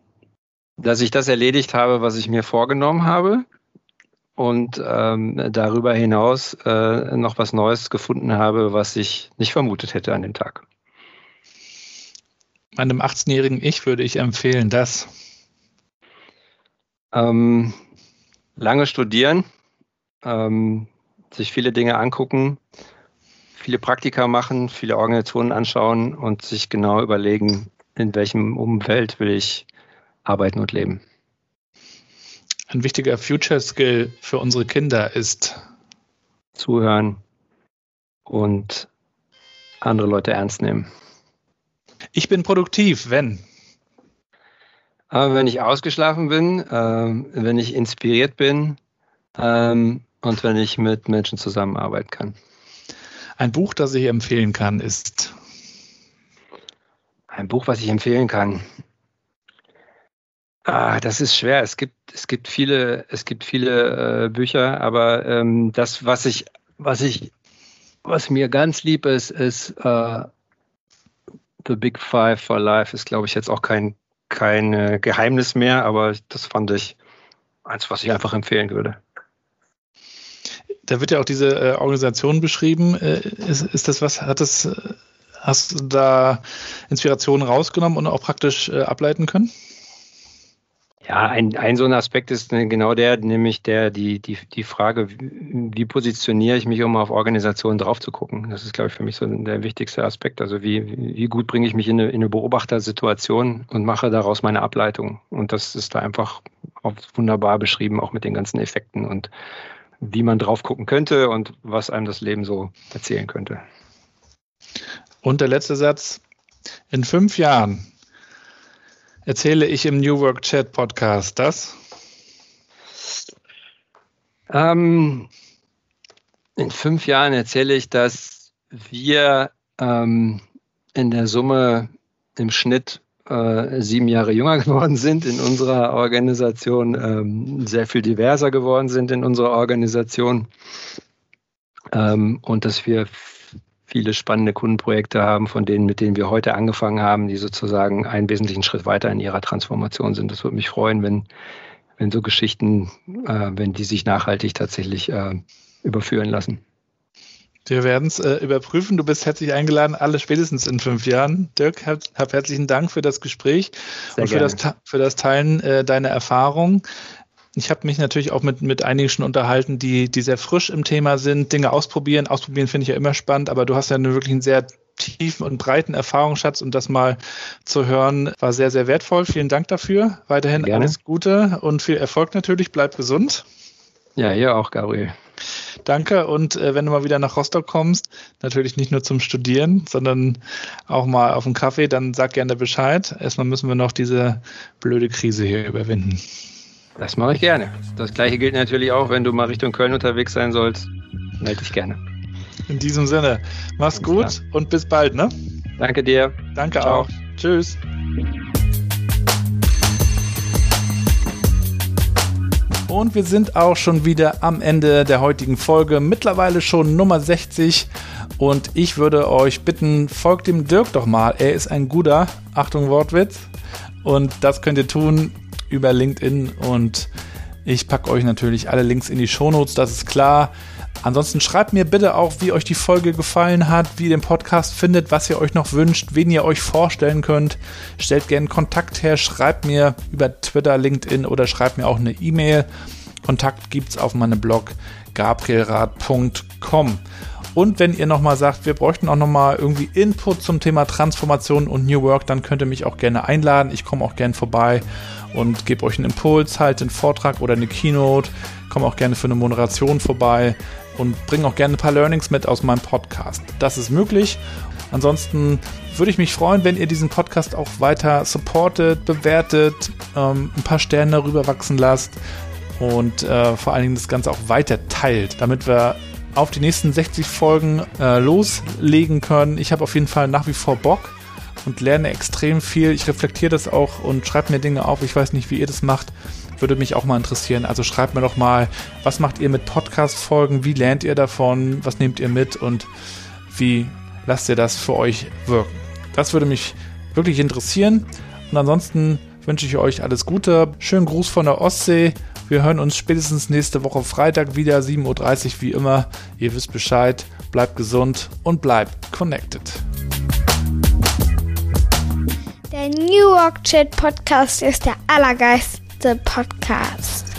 dass ich das erledigt habe, was ich mir vorgenommen habe und ähm, darüber hinaus äh, noch was Neues gefunden habe, was ich nicht vermutet hätte an dem Tag. Meinem 18-jährigen Ich würde ich empfehlen, dass ähm, lange studieren, ähm, sich viele Dinge angucken, viele Praktika machen, viele Organisationen anschauen und sich genau überlegen, in welchem Umfeld will ich arbeiten und leben. Ein wichtiger Future Skill für unsere Kinder ist zuhören und andere Leute ernst nehmen. Ich bin produktiv, wenn aber wenn ich ausgeschlafen bin, äh, wenn ich inspiriert bin ähm, und wenn ich mit Menschen zusammenarbeiten kann. Ein Buch, das ich empfehlen kann, ist. Ein Buch, was ich empfehlen kann. Ah, das ist schwer. Es gibt, es gibt viele, es gibt viele äh, Bücher, aber ähm, das, was ich, was ich, was mir ganz lieb ist, ist uh, The Big Five for Life. Ist, glaube ich, jetzt auch kein kein äh, Geheimnis mehr, aber das fand ich eins, was ich einfach empfehlen würde. Da wird ja auch diese äh, Organisation beschrieben. Äh, ist, ist, das was, hat das, äh, hast du da Inspirationen rausgenommen und auch praktisch äh, ableiten können? Ja, ein, ein so ein Aspekt ist ne, genau der, nämlich der, die, die, die Frage, wie positioniere ich mich, um auf Organisationen drauf zu gucken. Das ist, glaube ich, für mich so der wichtigste Aspekt. Also wie, wie gut bringe ich mich in eine, in eine Beobachtersituation und mache daraus meine Ableitung. Und das ist da einfach wunderbar beschrieben, auch mit den ganzen Effekten und wie man drauf gucken könnte und was einem das Leben so erzählen könnte. Und der letzte Satz. In fünf Jahren erzähle ich im New Work Chat Podcast das? Ähm, in fünf Jahren erzähle ich, dass wir ähm, in der Summe im Schnitt äh, sieben Jahre jünger geworden sind in unserer Organisation, ähm, sehr viel diverser geworden sind in unserer Organisation ähm, und dass wir viele spannende Kundenprojekte haben, von denen, mit denen wir heute angefangen haben, die sozusagen einen wesentlichen Schritt weiter in ihrer Transformation sind. Das würde mich freuen, wenn, wenn so Geschichten, äh, wenn die sich nachhaltig tatsächlich äh, überführen lassen. Wir werden es äh, überprüfen. Du bist herzlich eingeladen, alle spätestens in fünf Jahren. Dirk, hab, hab herzlichen Dank für das Gespräch Sehr und für das, für das, Teilen äh, deiner Erfahrung. Ich habe mich natürlich auch mit, mit einigen schon unterhalten, die, die sehr frisch im Thema sind, Dinge ausprobieren. Ausprobieren finde ich ja immer spannend, aber du hast ja einen wirklich einen sehr tiefen und breiten Erfahrungsschatz und das mal zu hören, war sehr, sehr wertvoll. Vielen Dank dafür. Weiterhin Gerne. alles Gute und viel Erfolg natürlich. Bleib gesund. Ja, ihr auch, Gabriel. Danke und äh, wenn du mal wieder nach Rostock kommst, natürlich nicht nur zum Studieren, sondern auch mal auf einen Kaffee, dann sag gerne Bescheid. Erstmal müssen wir noch diese blöde Krise hier überwinden. Das mache ich gerne. Das gleiche gilt natürlich auch, wenn du mal Richtung Köln unterwegs sein sollst. Melde dich gerne. In diesem Sinne, mach's Alles gut klar. und bis bald, ne? Danke dir. Danke Ciao. auch. Tschüss. Und wir sind auch schon wieder am Ende der heutigen Folge, mittlerweile schon Nummer 60. Und ich würde euch bitten, folgt dem Dirk doch mal. Er ist ein guter, Achtung Wortwitz. Und das könnt ihr tun, über LinkedIn und ich packe euch natürlich alle Links in die Shownotes, das ist klar. Ansonsten schreibt mir bitte auch, wie euch die Folge gefallen hat, wie ihr den Podcast findet, was ihr euch noch wünscht, wen ihr euch vorstellen könnt. Stellt gerne Kontakt her, schreibt mir über Twitter, LinkedIn oder schreibt mir auch eine E-Mail. Kontakt gibt es auf meinem Blog gabrielrad.com. Und wenn ihr nochmal sagt, wir bräuchten auch nochmal irgendwie Input zum Thema Transformation und New Work, dann könnt ihr mich auch gerne einladen. Ich komme auch gerne vorbei und gebe euch einen Impuls, halt einen Vortrag oder eine Keynote. Komme auch gerne für eine Moderation vorbei und bringe auch gerne ein paar Learnings mit aus meinem Podcast. Das ist möglich. Ansonsten würde ich mich freuen, wenn ihr diesen Podcast auch weiter supportet, bewertet, ähm, ein paar Sterne darüber wachsen lasst und äh, vor allen Dingen das Ganze auch weiter teilt, damit wir auf die nächsten 60 Folgen äh, loslegen können. Ich habe auf jeden Fall nach wie vor Bock und lerne extrem viel. Ich reflektiere das auch und schreibe mir Dinge auf. Ich weiß nicht, wie ihr das macht. Würde mich auch mal interessieren. Also schreibt mir doch mal, was macht ihr mit Podcast-Folgen? Wie lernt ihr davon? Was nehmt ihr mit? Und wie lasst ihr das für euch wirken? Das würde mich wirklich interessieren. Und ansonsten wünsche ich euch alles Gute. Schönen Gruß von der Ostsee. Wir hören uns spätestens nächste Woche Freitag wieder, 7.30 Uhr wie immer. Ihr wisst Bescheid. Bleibt gesund und bleibt connected. Der New York Chat Podcast ist der allergeilste Podcast.